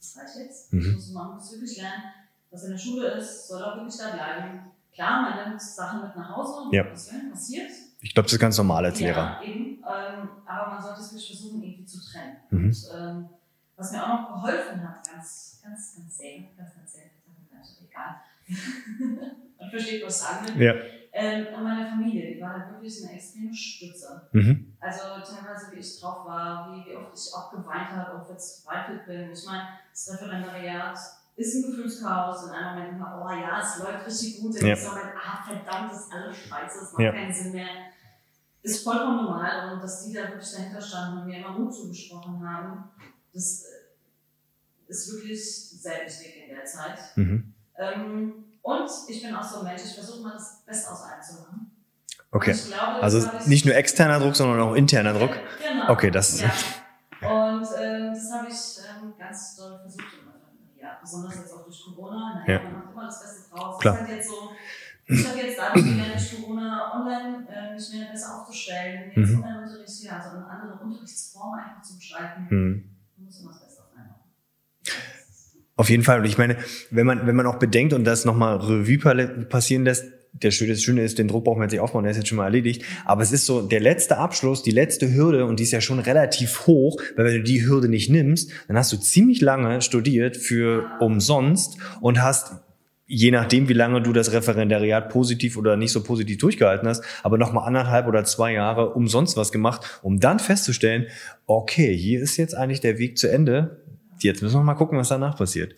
das reicht jetzt. Mhm. Ich muss, muss wirklich lernen, was in der Schule ist, soll auch wirklich da bleiben. Klar, man nimmt Sachen mit nach Hause und ja. das passiert. Ich glaube, das ist ganz normal als Lehrer. Ja, eben. Ähm, aber man sollte es wirklich versuchen, irgendwie zu trennen. Mhm. Und ähm, was mir auch noch geholfen hat, ganz, ganz, ganz sehr, ganz, ganz sehr, ganz egal. man versteht, was ich sagen will. Ja. Ähm, und meine Familie, die war da wirklich eine extreme Stütze. Mhm. Also teilweise, wie ich drauf war, wie, wie oft ich auch geweint habe, ob ich verzweifelt bin. Ich meine, das Referendariat ist ein Gefühlschaos. In einem Moment immer, oh ja, es läuft richtig gut. In ja. nächsten Moment, ah, verdammt, das ist alles scheiße, es macht ja. keinen Sinn mehr. Ist vollkommen normal. Und dass die da wirklich dahinter standen und mir immer Mut zugesprochen haben, das äh, ist wirklich sehr wichtig in der Zeit. Mhm. Ähm, und ich bin auch so ein Mensch, ich versuche mal das Beste aus allem zu machen. Okay. Glaube, also nicht nur externer Druck, sondern auch interner Druck. Genau. Okay, das ist. Ja. Und ähm, das habe ich ähm, ganz doll versucht ja, besonders jetzt auch durch Corona. Naja, ja. man macht immer das Beste draus. Klar. Das ist halt jetzt so, ich habe jetzt dadurch gelernt, durch Corona online äh, mich mehr besser aufzustellen, jetzt mhm. Online-Unterricht hier, also eine andere Unterrichtsform einfach zu gestalten. Mhm. Man muss immer das Beste auf einmal. Auf jeden Fall. Und ich meine, wenn man, wenn man auch bedenkt und das nochmal Revue passieren lässt, der Schöne, das Schöne ist, den Druck braucht man nicht aufbauen, der ist jetzt schon mal erledigt. Aber es ist so der letzte Abschluss, die letzte Hürde und die ist ja schon relativ hoch, weil wenn du die Hürde nicht nimmst, dann hast du ziemlich lange studiert für umsonst und hast je nachdem, wie lange du das Referendariat positiv oder nicht so positiv durchgehalten hast, aber nochmal anderthalb oder zwei Jahre umsonst was gemacht, um dann festzustellen, okay, hier ist jetzt eigentlich der Weg zu Ende. Jetzt müssen wir mal gucken, was danach passiert.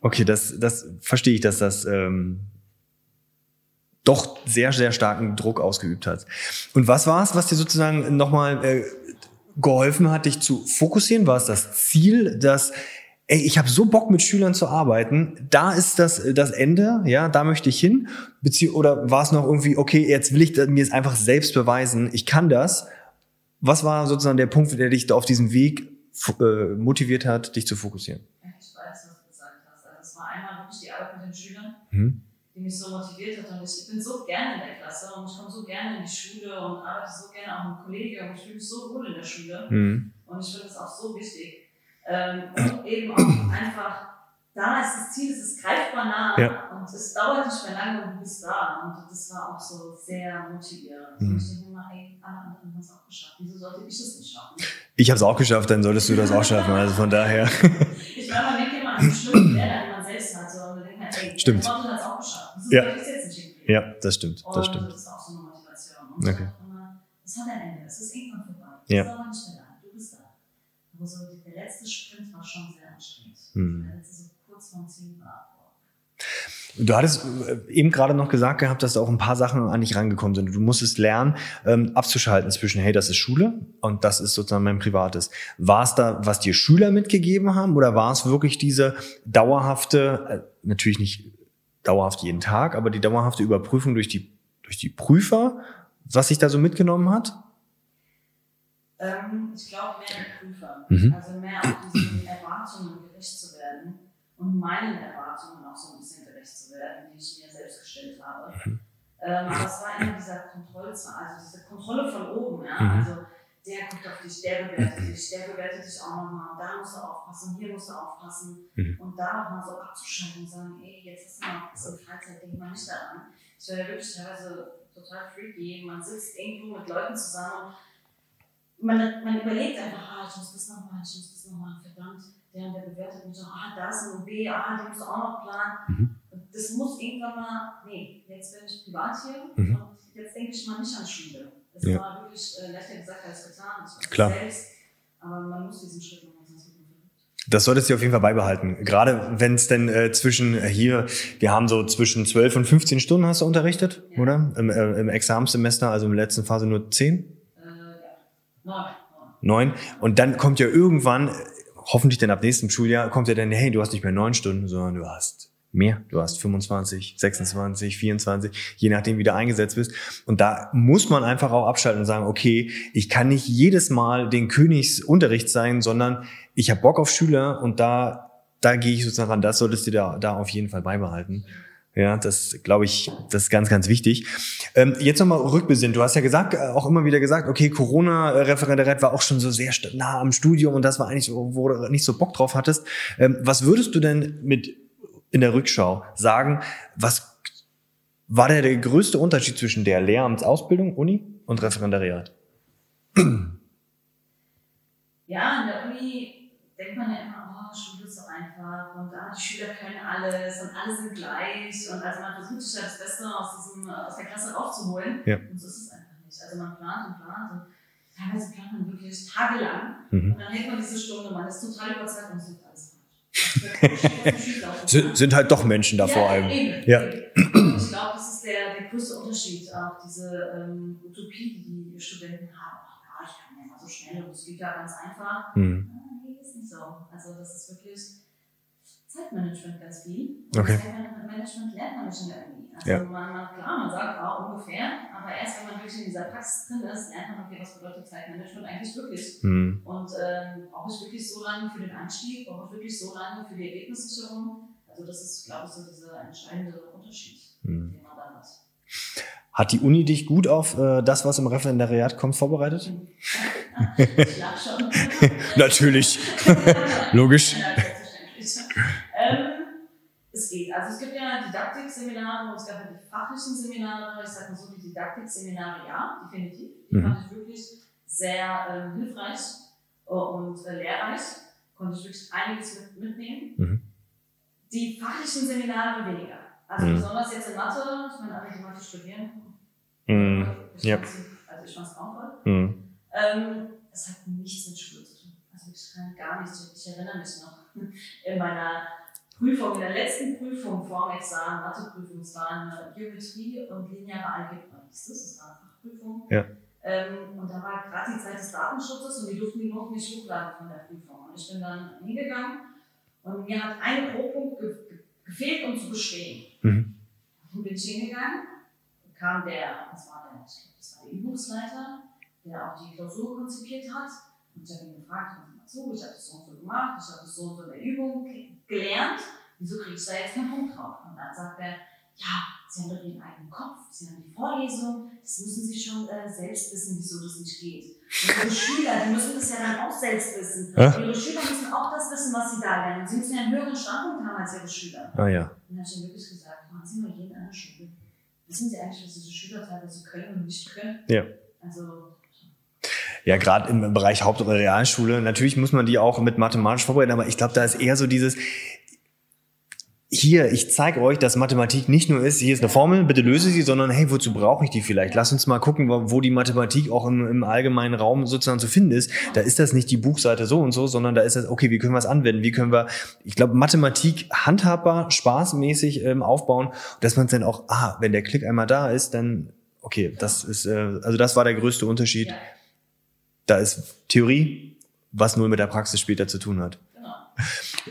Okay, das, das verstehe ich, dass das ähm, doch sehr, sehr starken Druck ausgeübt hat. Und was war es, was dir sozusagen nochmal äh, geholfen hat, dich zu fokussieren? War es das Ziel, dass ey, ich habe so Bock mit Schülern zu arbeiten, da ist das das Ende, ja, da möchte ich hin, Bezieh oder war es noch irgendwie okay, jetzt will ich mir es einfach selbst beweisen, ich kann das. Was war sozusagen der Punkt, der dich da auf diesem Weg äh, motiviert hat, dich zu fokussieren? Ich weiß, was du gesagt hast. Also es war einmal wirklich die Arbeit mit den Schülern. Mhm die mich so motiviert hat. Und ich bin so gerne in der Klasse und ich komme so gerne in die Schule und arbeite so gerne auch mit Kollegen und ich fühle mich so wohl in der Schule. Mhm. Und ich finde es auch so wichtig. Ähm, und eben auch einfach, da ist das Ziel, es ist greifbar nah ja. und es dauert nicht mehr lange und du bist da. Und das war auch so sehr motivierend. Mhm. Und ich denke immer, ey, alle anderen haben es auch geschafft. Wieso sollte ich es nicht schaffen? Ich habe es auch geschafft, dann solltest du das auch schaffen. Also von daher. ich meine, man denkt immer an die schlimmen Fehler, die man selbst hatte. Und man denkt, ey, Stimmt. Geschafft ja. Ja, das stimmt. Das stimmt. das ist auch so eine Motivation. Und okay. Es hat ein Ende, es ist irgendwann vorbei. Ja. Es dauert nicht mehr lang, du bist da. Aber so der letzte Sprint war schon sehr anstrengend. Hm. Der letzte so kurz vorm Ziel war. Du hattest äh, eben gerade noch gesagt gehabt, dass da auch ein paar Sachen an dich rangekommen sind. Du musstest lernen, ähm, abzuschalten zwischen, hey, das ist Schule und das ist sozusagen mein Privates. War es da, was dir Schüler mitgegeben haben oder war es wirklich diese dauerhafte, äh, natürlich nicht dauerhaft jeden Tag, aber die dauerhafte Überprüfung durch die, durch die Prüfer, was sich da so mitgenommen hat? Ähm, ich glaube mehr die Prüfer. Mhm. Also mehr auf diesen Erwartungen gerecht zu werden und meinen Erwartungen auch so ein bisschen gerecht zu werden, die ich mir selbst gestellt habe. Mhm. Ähm, aber es war immer dieser Kontrollzahl, also diese Kontrolle von oben. Ja? Mhm. Also der guckt auf dich, der bewertet dich, der bewertet dich auch nochmal, da musst du aufpassen, hier musst du aufpassen mhm. und da nochmal so abzuschalten und sagen, ey, jetzt hast du ein bisschen Freizeit, denk mal nicht daran. Ich ja wirklich teilweise total freaky, man sitzt irgendwo mit Leuten zusammen und man, man überlegt einfach, ah, ich muss das nochmal, ich muss das nochmal, verdammt, der und der bewertet mich, ah, da ist ein B, ah, den musst du auch noch planen. Mhm. Das muss irgendwann mal, nee, jetzt bin ich privat hier mhm. und jetzt denke ich mal nicht an Schule. Es ja. war wirklich äh, leichter gesagt als getan. Ich Klar. Selbst, aber man muss diesen Schritt noch das solltest du auf jeden Fall beibehalten. Gerade wenn es denn äh, zwischen äh, hier, wir haben so zwischen 12 und 15 Stunden hast du unterrichtet, ja. oder? Im, äh, Im Examenssemester, also in der letzten Phase nur 10? Äh, ja. Neun. Neun. Und dann kommt ja irgendwann, hoffentlich dann ab nächstem Schuljahr, kommt ja dann, hey, du hast nicht mehr neun Stunden, sondern du hast mehr. Du hast 25, 26, 24, je nachdem, wie du eingesetzt bist. Und da muss man einfach auch abschalten und sagen, okay, ich kann nicht jedes Mal den Königsunterricht sein, sondern ich habe Bock auf Schüler und da, da gehe ich sozusagen ran. Das solltest du da, da auf jeden Fall beibehalten. Ja, das glaube ich, das ist ganz, ganz wichtig. Ähm, jetzt nochmal rückbesinnt. Du hast ja gesagt, äh, auch immer wieder gesagt, okay, Corona-Referendariat war auch schon so sehr nah am Studium und das war eigentlich, wo du nicht so Bock drauf hattest. Ähm, was würdest du denn mit in der Rückschau sagen, was war der, der größte Unterschied zwischen der Lehramtsausbildung, Uni und Referendariat? Ja, in der Uni denkt man ja immer, oh, Schule ist so einfach und ah, die Schüler können alles und alle sind gleich und also man versucht sich das Beste aus, diesem, aus der Klasse rauszuholen ja. und so ist es einfach nicht. Also man plant und plant und teilweise plant man wirklich tagelang mhm. und dann hält man diese Stunde, man ist total überzeugt und wird alles sind halt doch Menschen da ja, vor allem. Eben, ja. Ich glaube, das ist der, der größte Unterschied, auch diese ähm, Utopie, die die Studenten haben. Ach ja, ich kann ja mal so schnell und es geht ja ganz einfach. Mhm. Nee, ist nicht so. Also das ist wirklich Zeitmanagement ganz viel. Okay. Zeitmanagement lernt man der Uni. Also ja. man, man, klar, man sagt auch ungefähr, aber erst wenn man wirklich in dieser Praxis drin ist, lernt man, okay, was bedeutet Zeitmanagement eigentlich wirklich. Mhm. Und ähm, brauche ich wirklich so lange für den Einstieg, brauche ich wirklich so lange für die Ergebnissicherung. Also das ist, glaube ich, so dieser entscheidende Unterschied, mhm. den man dann hat. Hat die Uni dich gut auf äh, das, was im Referendariat kommt, vorbereitet? ich lach schon. Natürlich. Logisch. Geht. Also es gibt ja Didaktikseminare und es gab ja die fachlichen Seminare. Ich sage mal so, die Didaktikseminare ja, definitiv. Die mhm. fand ich wirklich sehr ähm, hilfreich und äh, lehrreich. Konnte ich wirklich einiges mit, mitnehmen. Mhm. Die fachlichen Seminare weniger. Also mhm. besonders jetzt in Mathe, ich meine, alle, die Mathe studieren, mhm. ich yep. also ich fand es grauenvoll. Mhm. Ähm, es hat nichts mit Schule zu tun. Also ich kann gar nichts, ich erinnere mich noch in meiner Prüfung, in der letzten Prüfung vor dem Examen, Matheprüfung, es war eine Geometrie und lineare Algebra. Das ist eine Fachprüfung. Ja. Ähm, und da war gerade die Zeit des Datenschutzes und die durften die noch nicht hochladen von der Prüfung. Und ich bin dann hingegangen und mir hat ein Pro-Punkt ge gefehlt, um zu bestehen. Mhm. Und bin ich hingegangen, kam der, das war der, ich glaube, das war der Übungsleiter, der auch die Klausur konzipiert hat. Und ich habe ihn gefragt, zu, ich habe das so und so gemacht, ich habe das so und so in der Übung gelernt, wieso kriege ich da jetzt keinen Punkt drauf? Und dann sagt er, ja, Sie haben doch Ihren eigenen Kopf, Sie haben die Vorlesung, das müssen Sie schon äh, selbst wissen, wieso das nicht geht. Und Ihre Schüler, die müssen das ja dann auch selbst wissen. Ja? Ihre Schüler müssen auch das wissen, was sie da lernen. Sie müssen ja einen höheren Standpunkt haben als Ihre Schüler. Ah, ja. Und dann habe ich ihm wirklich gesagt, machen Sie mal jeden an der Schule. Wissen Sie eigentlich, was diese Schüler teilweise können und nicht können? Ja. Also ja, gerade im Bereich Haupt- oder Realschule, natürlich muss man die auch mit mathematisch vorbereiten, aber ich glaube, da ist eher so dieses, hier, ich zeige euch, dass Mathematik nicht nur ist, hier ist eine Formel, bitte löse sie, sondern hey, wozu brauche ich die vielleicht? Lass uns mal gucken, wo die Mathematik auch im, im, allgemeinen Raum sozusagen zu finden ist. Da ist das nicht die Buchseite so und so, sondern da ist das, okay, wie können wir es anwenden? Wie können wir, ich glaube, Mathematik handhabbar, spaßmäßig ähm, aufbauen, dass man es dann auch, ah, wenn der Klick einmal da ist, dann, okay, das ist, äh, also das war der größte Unterschied da ist Theorie, was nur mit der Praxis später zu tun hat. Genau.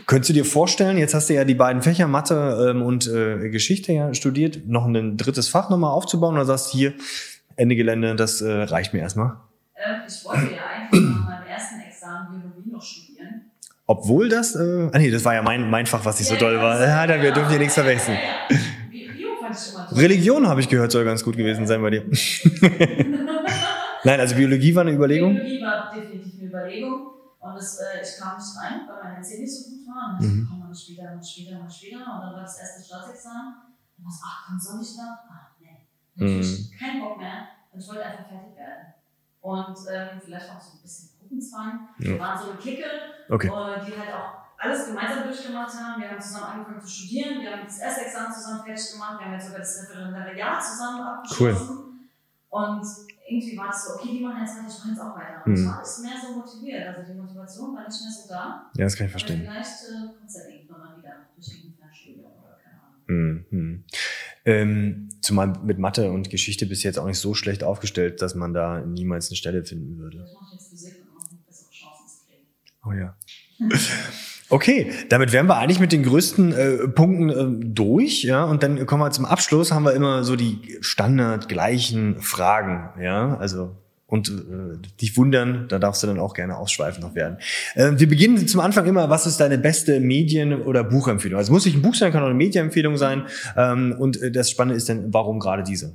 Könntest du dir vorstellen, jetzt hast du ja die beiden Fächer Mathe ähm, und äh, Geschichte ja studiert, noch ein drittes Fach nochmal aufzubauen oder sagst hier, Ende Gelände, das äh, reicht mir erstmal? Ähm, ich wollte ja eigentlich nach meinem ersten Examen Biologie noch studieren. Obwohl das, äh, ah nee, das war ja mein, mein Fach, was nicht ja, so doll war. Ja, da wir dürfen hier nichts verwechseln. Ja, ja. Bio fand ich toll. Religion habe ich gehört, soll ganz gut gewesen sein bei dir. Nein, also Biologie war eine Überlegung? Biologie war definitiv eine Überlegung. Und das, äh, ich kam nicht rein, weil mein NC nicht so gut war. Und mhm. komm mal später, mal später, mal später. Und dann war das erste Staatsexamen. Und ich so, ach, komm, soll ich noch? Ah, nee. Mhm. Kein Bock mehr. Und ich wollte einfach fertig werden. Und ähm, vielleicht auch so ein bisschen Gruppenzwang. Ja. Wir waren so eine Clique, okay. die halt auch alles gemeinsam durchgemacht haben. Wir haben zusammen angefangen zu studieren. Wir haben das erste Examen zusammen fertig gemacht. Wir haben jetzt sogar das Referendariat zusammen abgeschlossen. Cool. Und irgendwie war es so, okay, die machen jetzt weiter, ich mache jetzt auch weiter. Und mhm. ich war nicht mehr so motiviert. Also die Motivation war nicht mehr so da. Ja, das kann ich verstehen. Aber vielleicht äh, kommt es ja irgendwann mal wieder durch irgendein Studium oder keine Ahnung. Mhm. Ähm, zumal mit Mathe und Geschichte bis jetzt auch nicht so schlecht aufgestellt, dass man da niemals eine Stelle finden würde. Ich mache jetzt Physik und auch bessere Chancen zu kriegen. Oh ja. Okay, damit wären wir eigentlich mit den größten äh, Punkten äh, durch, ja. Und dann kommen wir zum Abschluss, haben wir immer so die standard gleichen Fragen, ja. Also und äh, dich wundern, da darfst du dann auch gerne ausschweifend noch werden. Äh, wir beginnen zum Anfang immer, was ist deine beste Medien- oder Buchempfehlung? Also muss nicht ein Buch sein, kann auch eine Medienempfehlung sein. Ähm, und äh, das Spannende ist dann, warum gerade diese?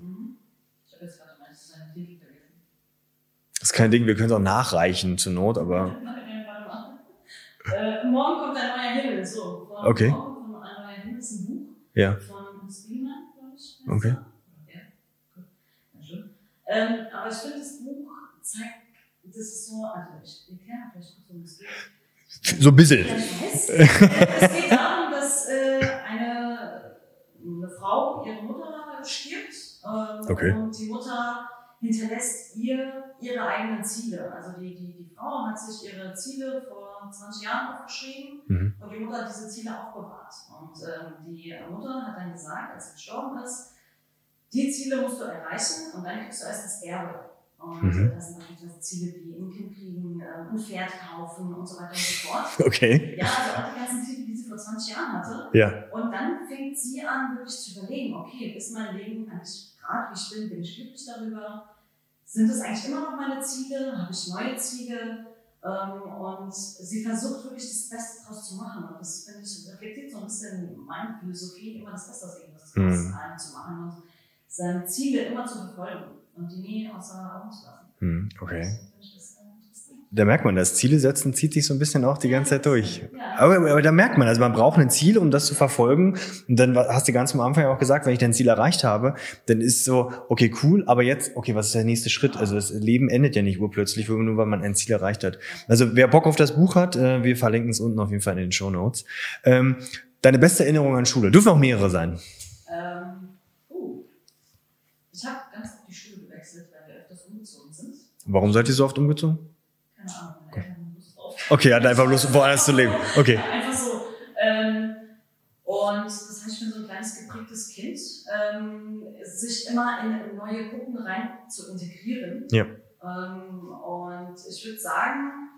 Das ist kein Ding, wir können es auch nachreichen zur Not, aber. Äh, morgen kommt ein neuer Himmel. So, morgen okay. kommt ein neuer Himmel, ist ein Buch. Ja. Von Spielmann, glaube ich. Okay. Ja, gut. Ähm, aber ich finde, das Buch zeigt, das ist so, also ich erkläre vielleicht kurz so ein bisschen. So ein bisschen. Ja, es geht darum, dass äh, eine, eine Frau ihre Mutter stirbt. Ähm, okay. Und die Mutter hinterlässt ihr ihre eigenen Ziele. Also die, die, die Frau hat sich ihre Ziele vor 20 Jahren aufgeschrieben mhm. und die Mutter hat diese Ziele auch bewahrt. Und ähm, die Mutter hat dann gesagt, als sie gestorben ist, die Ziele musst du erreichen und dann kriegst du erst das Erbe. Und mhm. das sind natürlich Ziele wie ein Kind kriegen, äh, ein Pferd kaufen und so weiter und so fort. Okay. Ja, also auch die ganzen Ziele, die sie vor 20 Jahren hatte. Ja. Und dann fängt sie an, wirklich zu überlegen, okay, ist mein Leben eigentlich gerade, wie ich bin, bin ich glücklich darüber? Sind das eigentlich immer noch meine Ziele? Habe ich neue Ziele? Ähm, und sie versucht wirklich das Beste daraus zu machen. Und das finde ich, reflektiert so ein bisschen meine Philosophie, immer das Beste aus irgendwas mhm. zu machen und seine Ziele immer zu verfolgen und die nie außer Augen zu lassen. Hm, okay. Da merkt man das. Ziele setzen zieht sich so ein bisschen auch die ganze Zeit durch. Aber, aber da merkt man, also man braucht ein Ziel, um das zu verfolgen. Und dann hast du ganz am Anfang auch gesagt, wenn ich dein Ziel erreicht habe, dann ist so, okay, cool, aber jetzt, okay, was ist der nächste Schritt? Also das Leben endet ja nicht urplötzlich, nur weil man ein Ziel erreicht hat. Also wer Bock auf das Buch hat, äh, wir verlinken es unten auf jeden Fall in den Show Notes. Ähm, deine beste Erinnerung an Schule? Dürfen auch mehrere sein. Ähm, uh, ich habe ganz oft die Schule gewechselt, weil wir öfters umgezogen sind. Warum seid ihr so oft umgezogen? Keine Ahnung, meine Eltern Okay, hat einfach Lust, woanders zu leben. Okay. Einfach so. Ähm, und das heißt, ich bin so ein kleines geprägtes Kind, ähm, sich immer in neue Gruppen rein zu integrieren. Ja. Ähm, und ich würde sagen,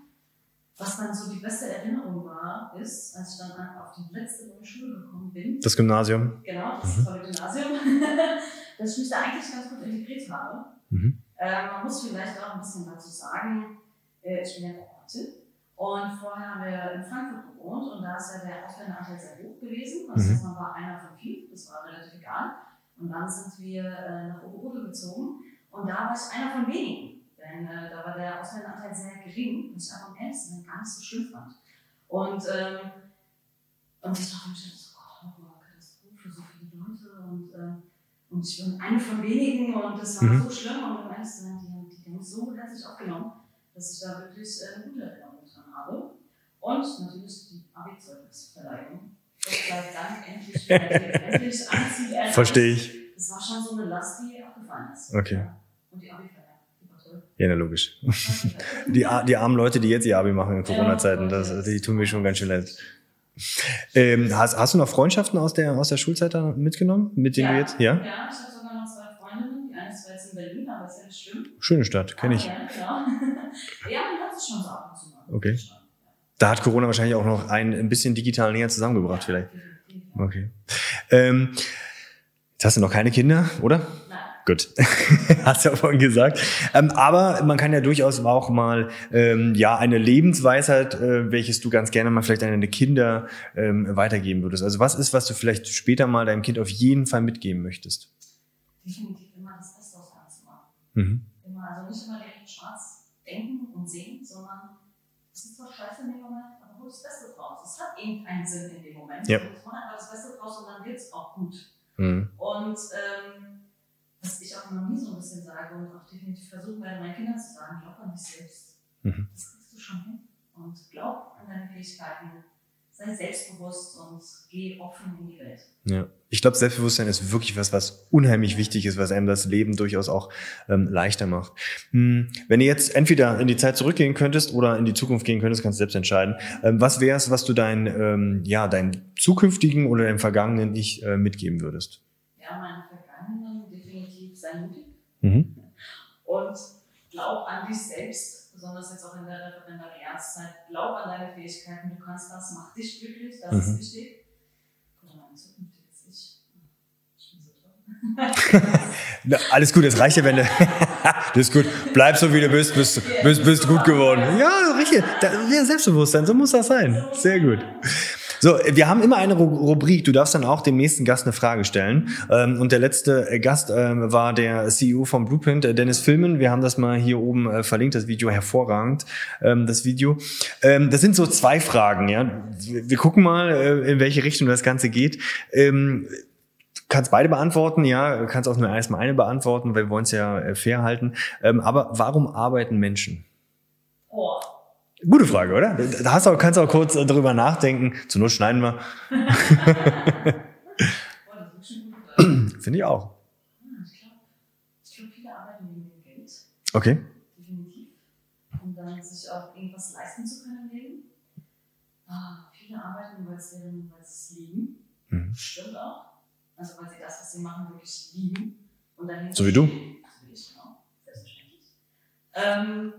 was dann so die beste Erinnerung war, ist, als ich dann auf die letzte neue Schule gekommen bin. Das Gymnasium. Genau, das mhm. tolle Gymnasium. dass ich mich da eigentlich ganz gut integriert habe. Mhm. Äh, man muss vielleicht auch ein bisschen dazu sagen, äh, ich bin ja Kroatin und vorher haben wir in Frankfurt gewohnt und da ist ja der Ausländeranteil sehr hoch gewesen. Das mhm. heißt, man war einer von vier, das war relativ egal. Und dann sind wir äh, nach Oberode gezogen und da war ich einer von wenigen. Denn äh, da war der Ausländeranteil sehr gering, was ich einfach am ehrlichsten gar nicht so schlimm fand. Und, ähm, und ich dachte mir so, Gott, Katastrophe für so viele Leute. Und, ähm, und ich bin eine von wenigen und das war mhm. so schlimm. Und zu sein, die, die, haben so herzlich aufgenommen, dass ich da wirklich äh, gute habe. Und natürlich die Abi-Zeugnisverleihung. Endlich, endlich anziehen. Verstehe ich. Das war schon so eine Last, die abgefallen ist. Okay. Und die Abi-Verleihung. Ja, na logisch. Die, die armen Leute, die jetzt ihr Abi machen in Corona-Zeiten, die tun mir schon ganz schön leid. Ähm, hast, hast du noch Freundschaften aus der, aus der Schulzeit da mitgenommen, mit denen ja, du jetzt? Ja, ja ich habe sogar noch zwei Freundinnen. Die eine ist jetzt in Berlin, aber ist ja nicht schlimm. Schöne Stadt, kenne ich. Ja, genau. ja, man hat es schon so Okay. Da hat Corona wahrscheinlich auch noch ein, ein bisschen digital näher zusammengebracht, vielleicht. Okay. Ähm, jetzt hast du noch keine Kinder, oder? Gut, hast ja vorhin gesagt. Ähm, aber man kann ja durchaus auch mal ähm, ja eine Lebensweisheit, äh, welches du ganz gerne mal vielleicht an deine Kinder ähm, weitergeben würdest. Also was ist, was du vielleicht später mal deinem Kind auf jeden Fall mitgeben möchtest? Definitiv immer das Beste aus zu machen. Mhm. Immer, also nicht immer direkt schwarz denken und sehen, sondern ist zwar scheiße in dem Moment, aber hol das Beste draus. Es hat irgendeinen Sinn in dem Moment. Ja. Und man einfach das Beste draus und dann wird es auch gut. Mhm. Und ähm, was ich auch noch nie so ein bisschen sage und auch definitiv versuche, bei meinen Kindern zu sagen, glaub an dich selbst. Mhm. Das kriegst du schon hin. Und glaub an deine Fähigkeiten. Sei selbstbewusst und geh offen in die Welt. Ja. Ich glaube, Selbstbewusstsein ist wirklich was, was unheimlich wichtig ist, was einem das Leben durchaus auch ähm, leichter macht. Hm, wenn du jetzt entweder in die Zeit zurückgehen könntest oder in die Zukunft gehen könntest, kannst du selbst entscheiden. Ähm, was wäre es, was du deinen, ähm, ja, deinen zukünftigen oder deinem vergangenen Ich äh, mitgeben würdest? Ja, mein sei mutig mhm. und glaub an dich selbst, besonders jetzt auch in der Referendariatszeit, glaub an deine Fähigkeiten, du kannst das, mach dich glücklich, das mhm. ist wichtig. Gut, meine Zukunft jetzt ich. Ich bin so toll. Alles gut, es reicht ja, wenn du. das ist gut. Bleib so, wie du bist, bist, bist, bist gut geworden. Ja, richtig. Ja, Selbstbewusstsein, so muss das sein. Sehr gut. So, wir haben immer eine Rubrik. Du darfst dann auch dem nächsten Gast eine Frage stellen. Ähm, und der letzte äh, Gast ähm, war der CEO von Blueprint, äh, Dennis Filmen. Wir haben das mal hier oben äh, verlinkt, das Video hervorragend, ähm, das Video. Das sind so zwei Fragen, ja. Wir gucken mal, in welche Richtung das Ganze geht kannst beide beantworten, ja, kannst auch nur erstmal eine beantworten, weil wir wollen es ja fair halten. aber warum arbeiten Menschen? Oh. Gute Frage, oder? Da hast du, kannst auch kurz äh, drüber nachdenken. Zur Not schneiden wir. Finde ich auch. Okay. Definitiv. Um dann sich auch irgendwas leisten zu können im Leben. Ah, viele arbeiten, weil sie es lieben. Mhm. Stimmt auch. Also weil sie das, was sie machen, wirklich lieben. Und so wie du. So wie ich, genau. Selbstverständlich. Ähm,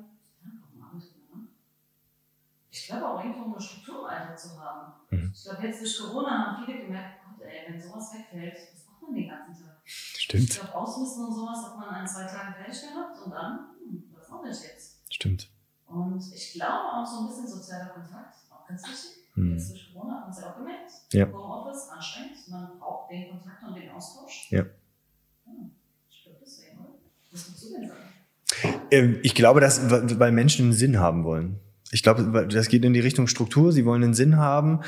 ich glaube auch irgendwo eine Struktur im Alltag zu haben. Mhm. Ich glaube, jetzt durch Corona haben viele gemerkt, Gott, ey, wenn sowas wegfällt, was macht man den ganzen Tag? Stimmt. Ich glaube, Ausmisten und sowas hat man an zwei Tagen fertig gehabt und dann, hm, was mache ich jetzt? Stimmt. Und ich glaube auch so ein bisschen sozialer Kontakt, auch ganz wichtig. Mhm. Jetzt durch Corona hat es ja auch gemerkt. Ja. Homeoffice, anstrengend, man braucht den Kontakt und den Austausch. Ja. Hm, ich glaube deswegen, oder? Was würdest du denn sagen? Ähm, ich glaube, dass weil Menschen einen Sinn haben wollen. Ich glaube, das geht in die Richtung Struktur. Sie wollen einen Sinn haben.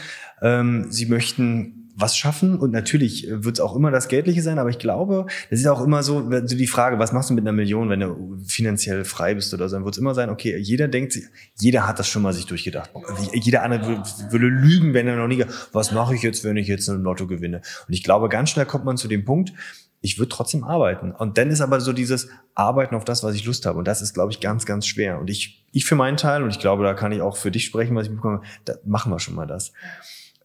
Ähm, sie möchten was schaffen und natürlich wird es auch immer das Geldliche sein, aber ich glaube, das ist auch immer so, so die Frage, was machst du mit einer Million, wenn du finanziell frei bist oder so, dann wird es immer sein, okay, jeder denkt, jeder hat das schon mal sich durchgedacht. Jeder andere würde, lügen, wenn er noch nie, was mache ich jetzt, wenn ich jetzt ein Lotto gewinne? Und ich glaube, ganz schnell kommt man zu dem Punkt, ich würde trotzdem arbeiten. Und dann ist aber so dieses Arbeiten auf das, was ich Lust habe. Und das ist, glaube ich, ganz, ganz schwer. Und ich, ich für meinen Teil, und ich glaube, da kann ich auch für dich sprechen, was ich bekomme, da machen wir schon mal das.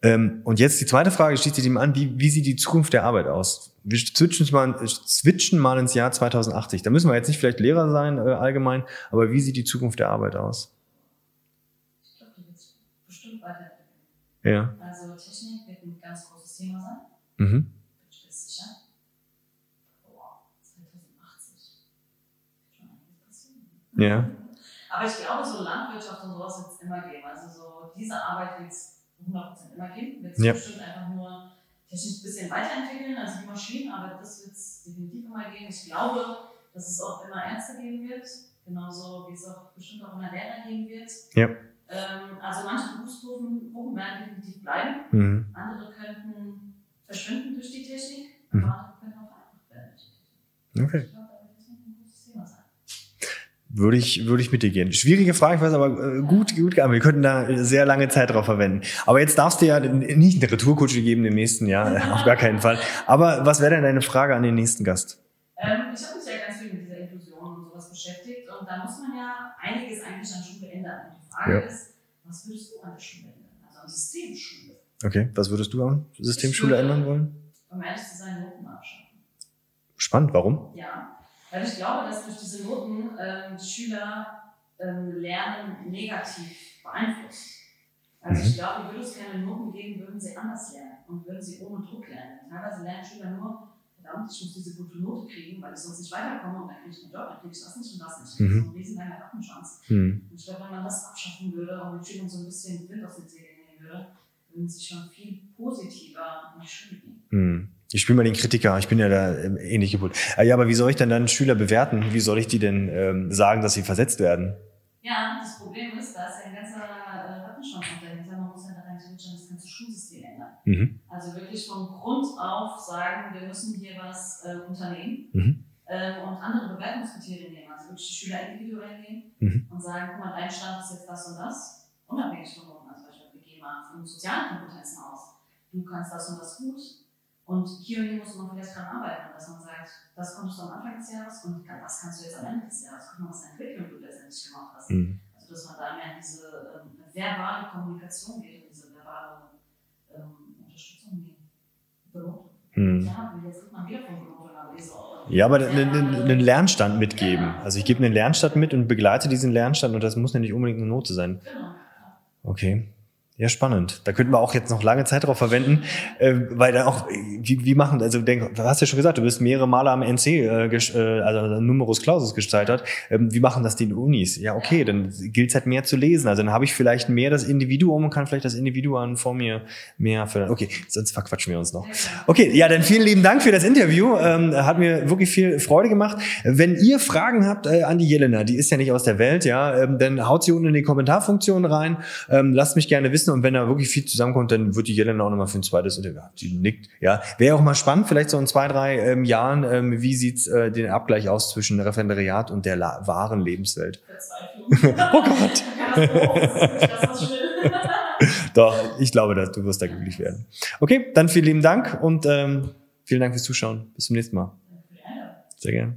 Ähm, und jetzt die zweite Frage schließt sich dem an, wie, wie sieht die Zukunft der Arbeit aus? Wir switchen mal, switchen mal ins Jahr 2080. Da müssen wir jetzt nicht vielleicht Lehrer sein, äh, allgemein, aber wie sieht die Zukunft der Arbeit aus? Ich glaube, die wird bestimmt weiterentwickeln. Ja. Also Technik wird ein ganz großes Thema sein. Mhm. Ja. Aber ich glaube, so Landwirtschaft und sowas wird es immer geben. Also so diese Arbeit wird es 100% immer geben. Wird es ja. bestimmt einfach nur technisch ein bisschen weiterentwickeln, also die Maschinen, aber das wird es definitiv immer geben. Ich glaube, dass es auch immer Ärzte geben wird, genauso wie es auch bestimmt auch immer Lehrer geben wird. Ja. Ähm, also manche Berufsgruppen werden definitiv bleiben, mhm. andere könnten verschwinden durch die Technik, mhm. aber andere könnten auch vereinfacht werden. Okay. Würde ich, würde ich mit dir gehen. Schwierige Frage, ich weiß aber äh, gut, gut Wir könnten da sehr lange Zeit drauf verwenden. Aber jetzt darfst du ja nicht eine Retourkutsche geben im nächsten Jahr, auf gar keinen Fall. Aber was wäre denn deine Frage an den nächsten Gast? Ähm, ich habe mich ja ganz viel mit dieser Inklusion und sowas beschäftigt und da muss man ja einiges eigentlich an Schule ändern. Und die Frage ja. ist, was würdest du an der Schule ändern? Also an Systemschule. Okay, was würdest du an Systemschule ändern wollen? Um ehrlich zu sein, Noten abschaffen. Spannend, warum? Ja, weil ich glaube, dass durch diese Noten ähm, die Schüler ähm, Lernen negativ beeinflussen. Also mhm. ich glaube, würde es keine Noten geben, würden sie anders lernen und würden sie ohne Druck lernen. Teilweise lernen Schüler nur, verdammt, ich muss diese gute Note kriegen, weil ich sonst nicht weiterkomme und dann kriege ich einen Job, dann kriege ich das nicht und das nicht. Mhm. Das ist so ein riesenlanger Rattenschwanz. Mhm. Und ich glaube, wenn man das abschaffen würde und den Schülern so ein bisschen Wind aus den Segeln nehmen würde, würden sie schon viel positiver in die Schule gehen. Mhm. Ich spiele mal den Kritiker, ich bin ja da ähm, ähnlich gepolt. Ah, ja, aber wie soll ich denn dann Schüler bewerten? Wie soll ich die denn ähm, sagen, dass sie versetzt werden? Ja, das Problem ist, da ist ja ein ganzer äh, Rattenschwanz dahinter. Man muss ja rein theoretisch das ganze Schulsystem ändern. Mhm. Also wirklich von Grund auf sagen, wir müssen hier was äh, unternehmen mhm. äh, und andere Bewertungskriterien nehmen. Also wirklich die Schüler individuell gehen mhm. und sagen, guck mal, dein Stand ist jetzt das und das, unabhängig von. Also beispielsweise, wir gehen mal von sozialen Kompetenzen aus. Du kannst das und das gut, und hier und hier muss man vielleicht dran arbeiten, dass man sagt, das konntest du am Anfang des Jahres und das kannst du jetzt am Ende des Jahres. Guck mal, was eine Entwicklung du letztendlich gemacht hast. Mhm. Also, dass man da mehr in diese ähm, verbale Kommunikation geht und diese verbale ähm, Unterstützung geht. Mhm. Ja, jetzt man wieder aber aber einen Lernstand mitgeben. Also ich gebe einen Lernstand mit und begleite diesen Lernstand und das muss ja nicht unbedingt eine Note sein. Okay. Ja, spannend. Da könnten wir auch jetzt noch lange Zeit drauf verwenden, äh, weil da auch, wie, wie machen, also denk, du hast ja schon gesagt, du bist mehrere Male am NC, äh, äh, also Numerus Clausus gestaltet. Ähm, wie machen das die Unis? Ja, okay, dann gilt es halt mehr zu lesen. Also dann habe ich vielleicht mehr das Individuum und kann vielleicht das Individuum vor mir mehr fördern. Okay, sonst verquatschen wir uns noch. Okay, ja, dann vielen lieben Dank für das Interview. Ähm, hat mir wirklich viel Freude gemacht. Wenn ihr Fragen habt äh, an die Jelena, die ist ja nicht aus der Welt, ja, ähm, dann haut sie unten in die Kommentarfunktion rein. Ähm, lasst mich gerne wissen wissen. Und wenn da wirklich viel zusammenkommt, dann wird die Jelena auch nochmal für ein zweites Interview. Die nickt. Ja, wäre auch mal spannend, vielleicht so in zwei, drei ähm, Jahren, ähm, wie sieht äh, den Abgleich aus zwischen Referendariat und der wahren Lebenswelt? oh Gott. Doch, ich glaube, dass du wirst da glücklich werden. Okay, dann vielen lieben Dank und ähm, vielen Dank fürs Zuschauen. Bis zum nächsten Mal. Sehr gerne.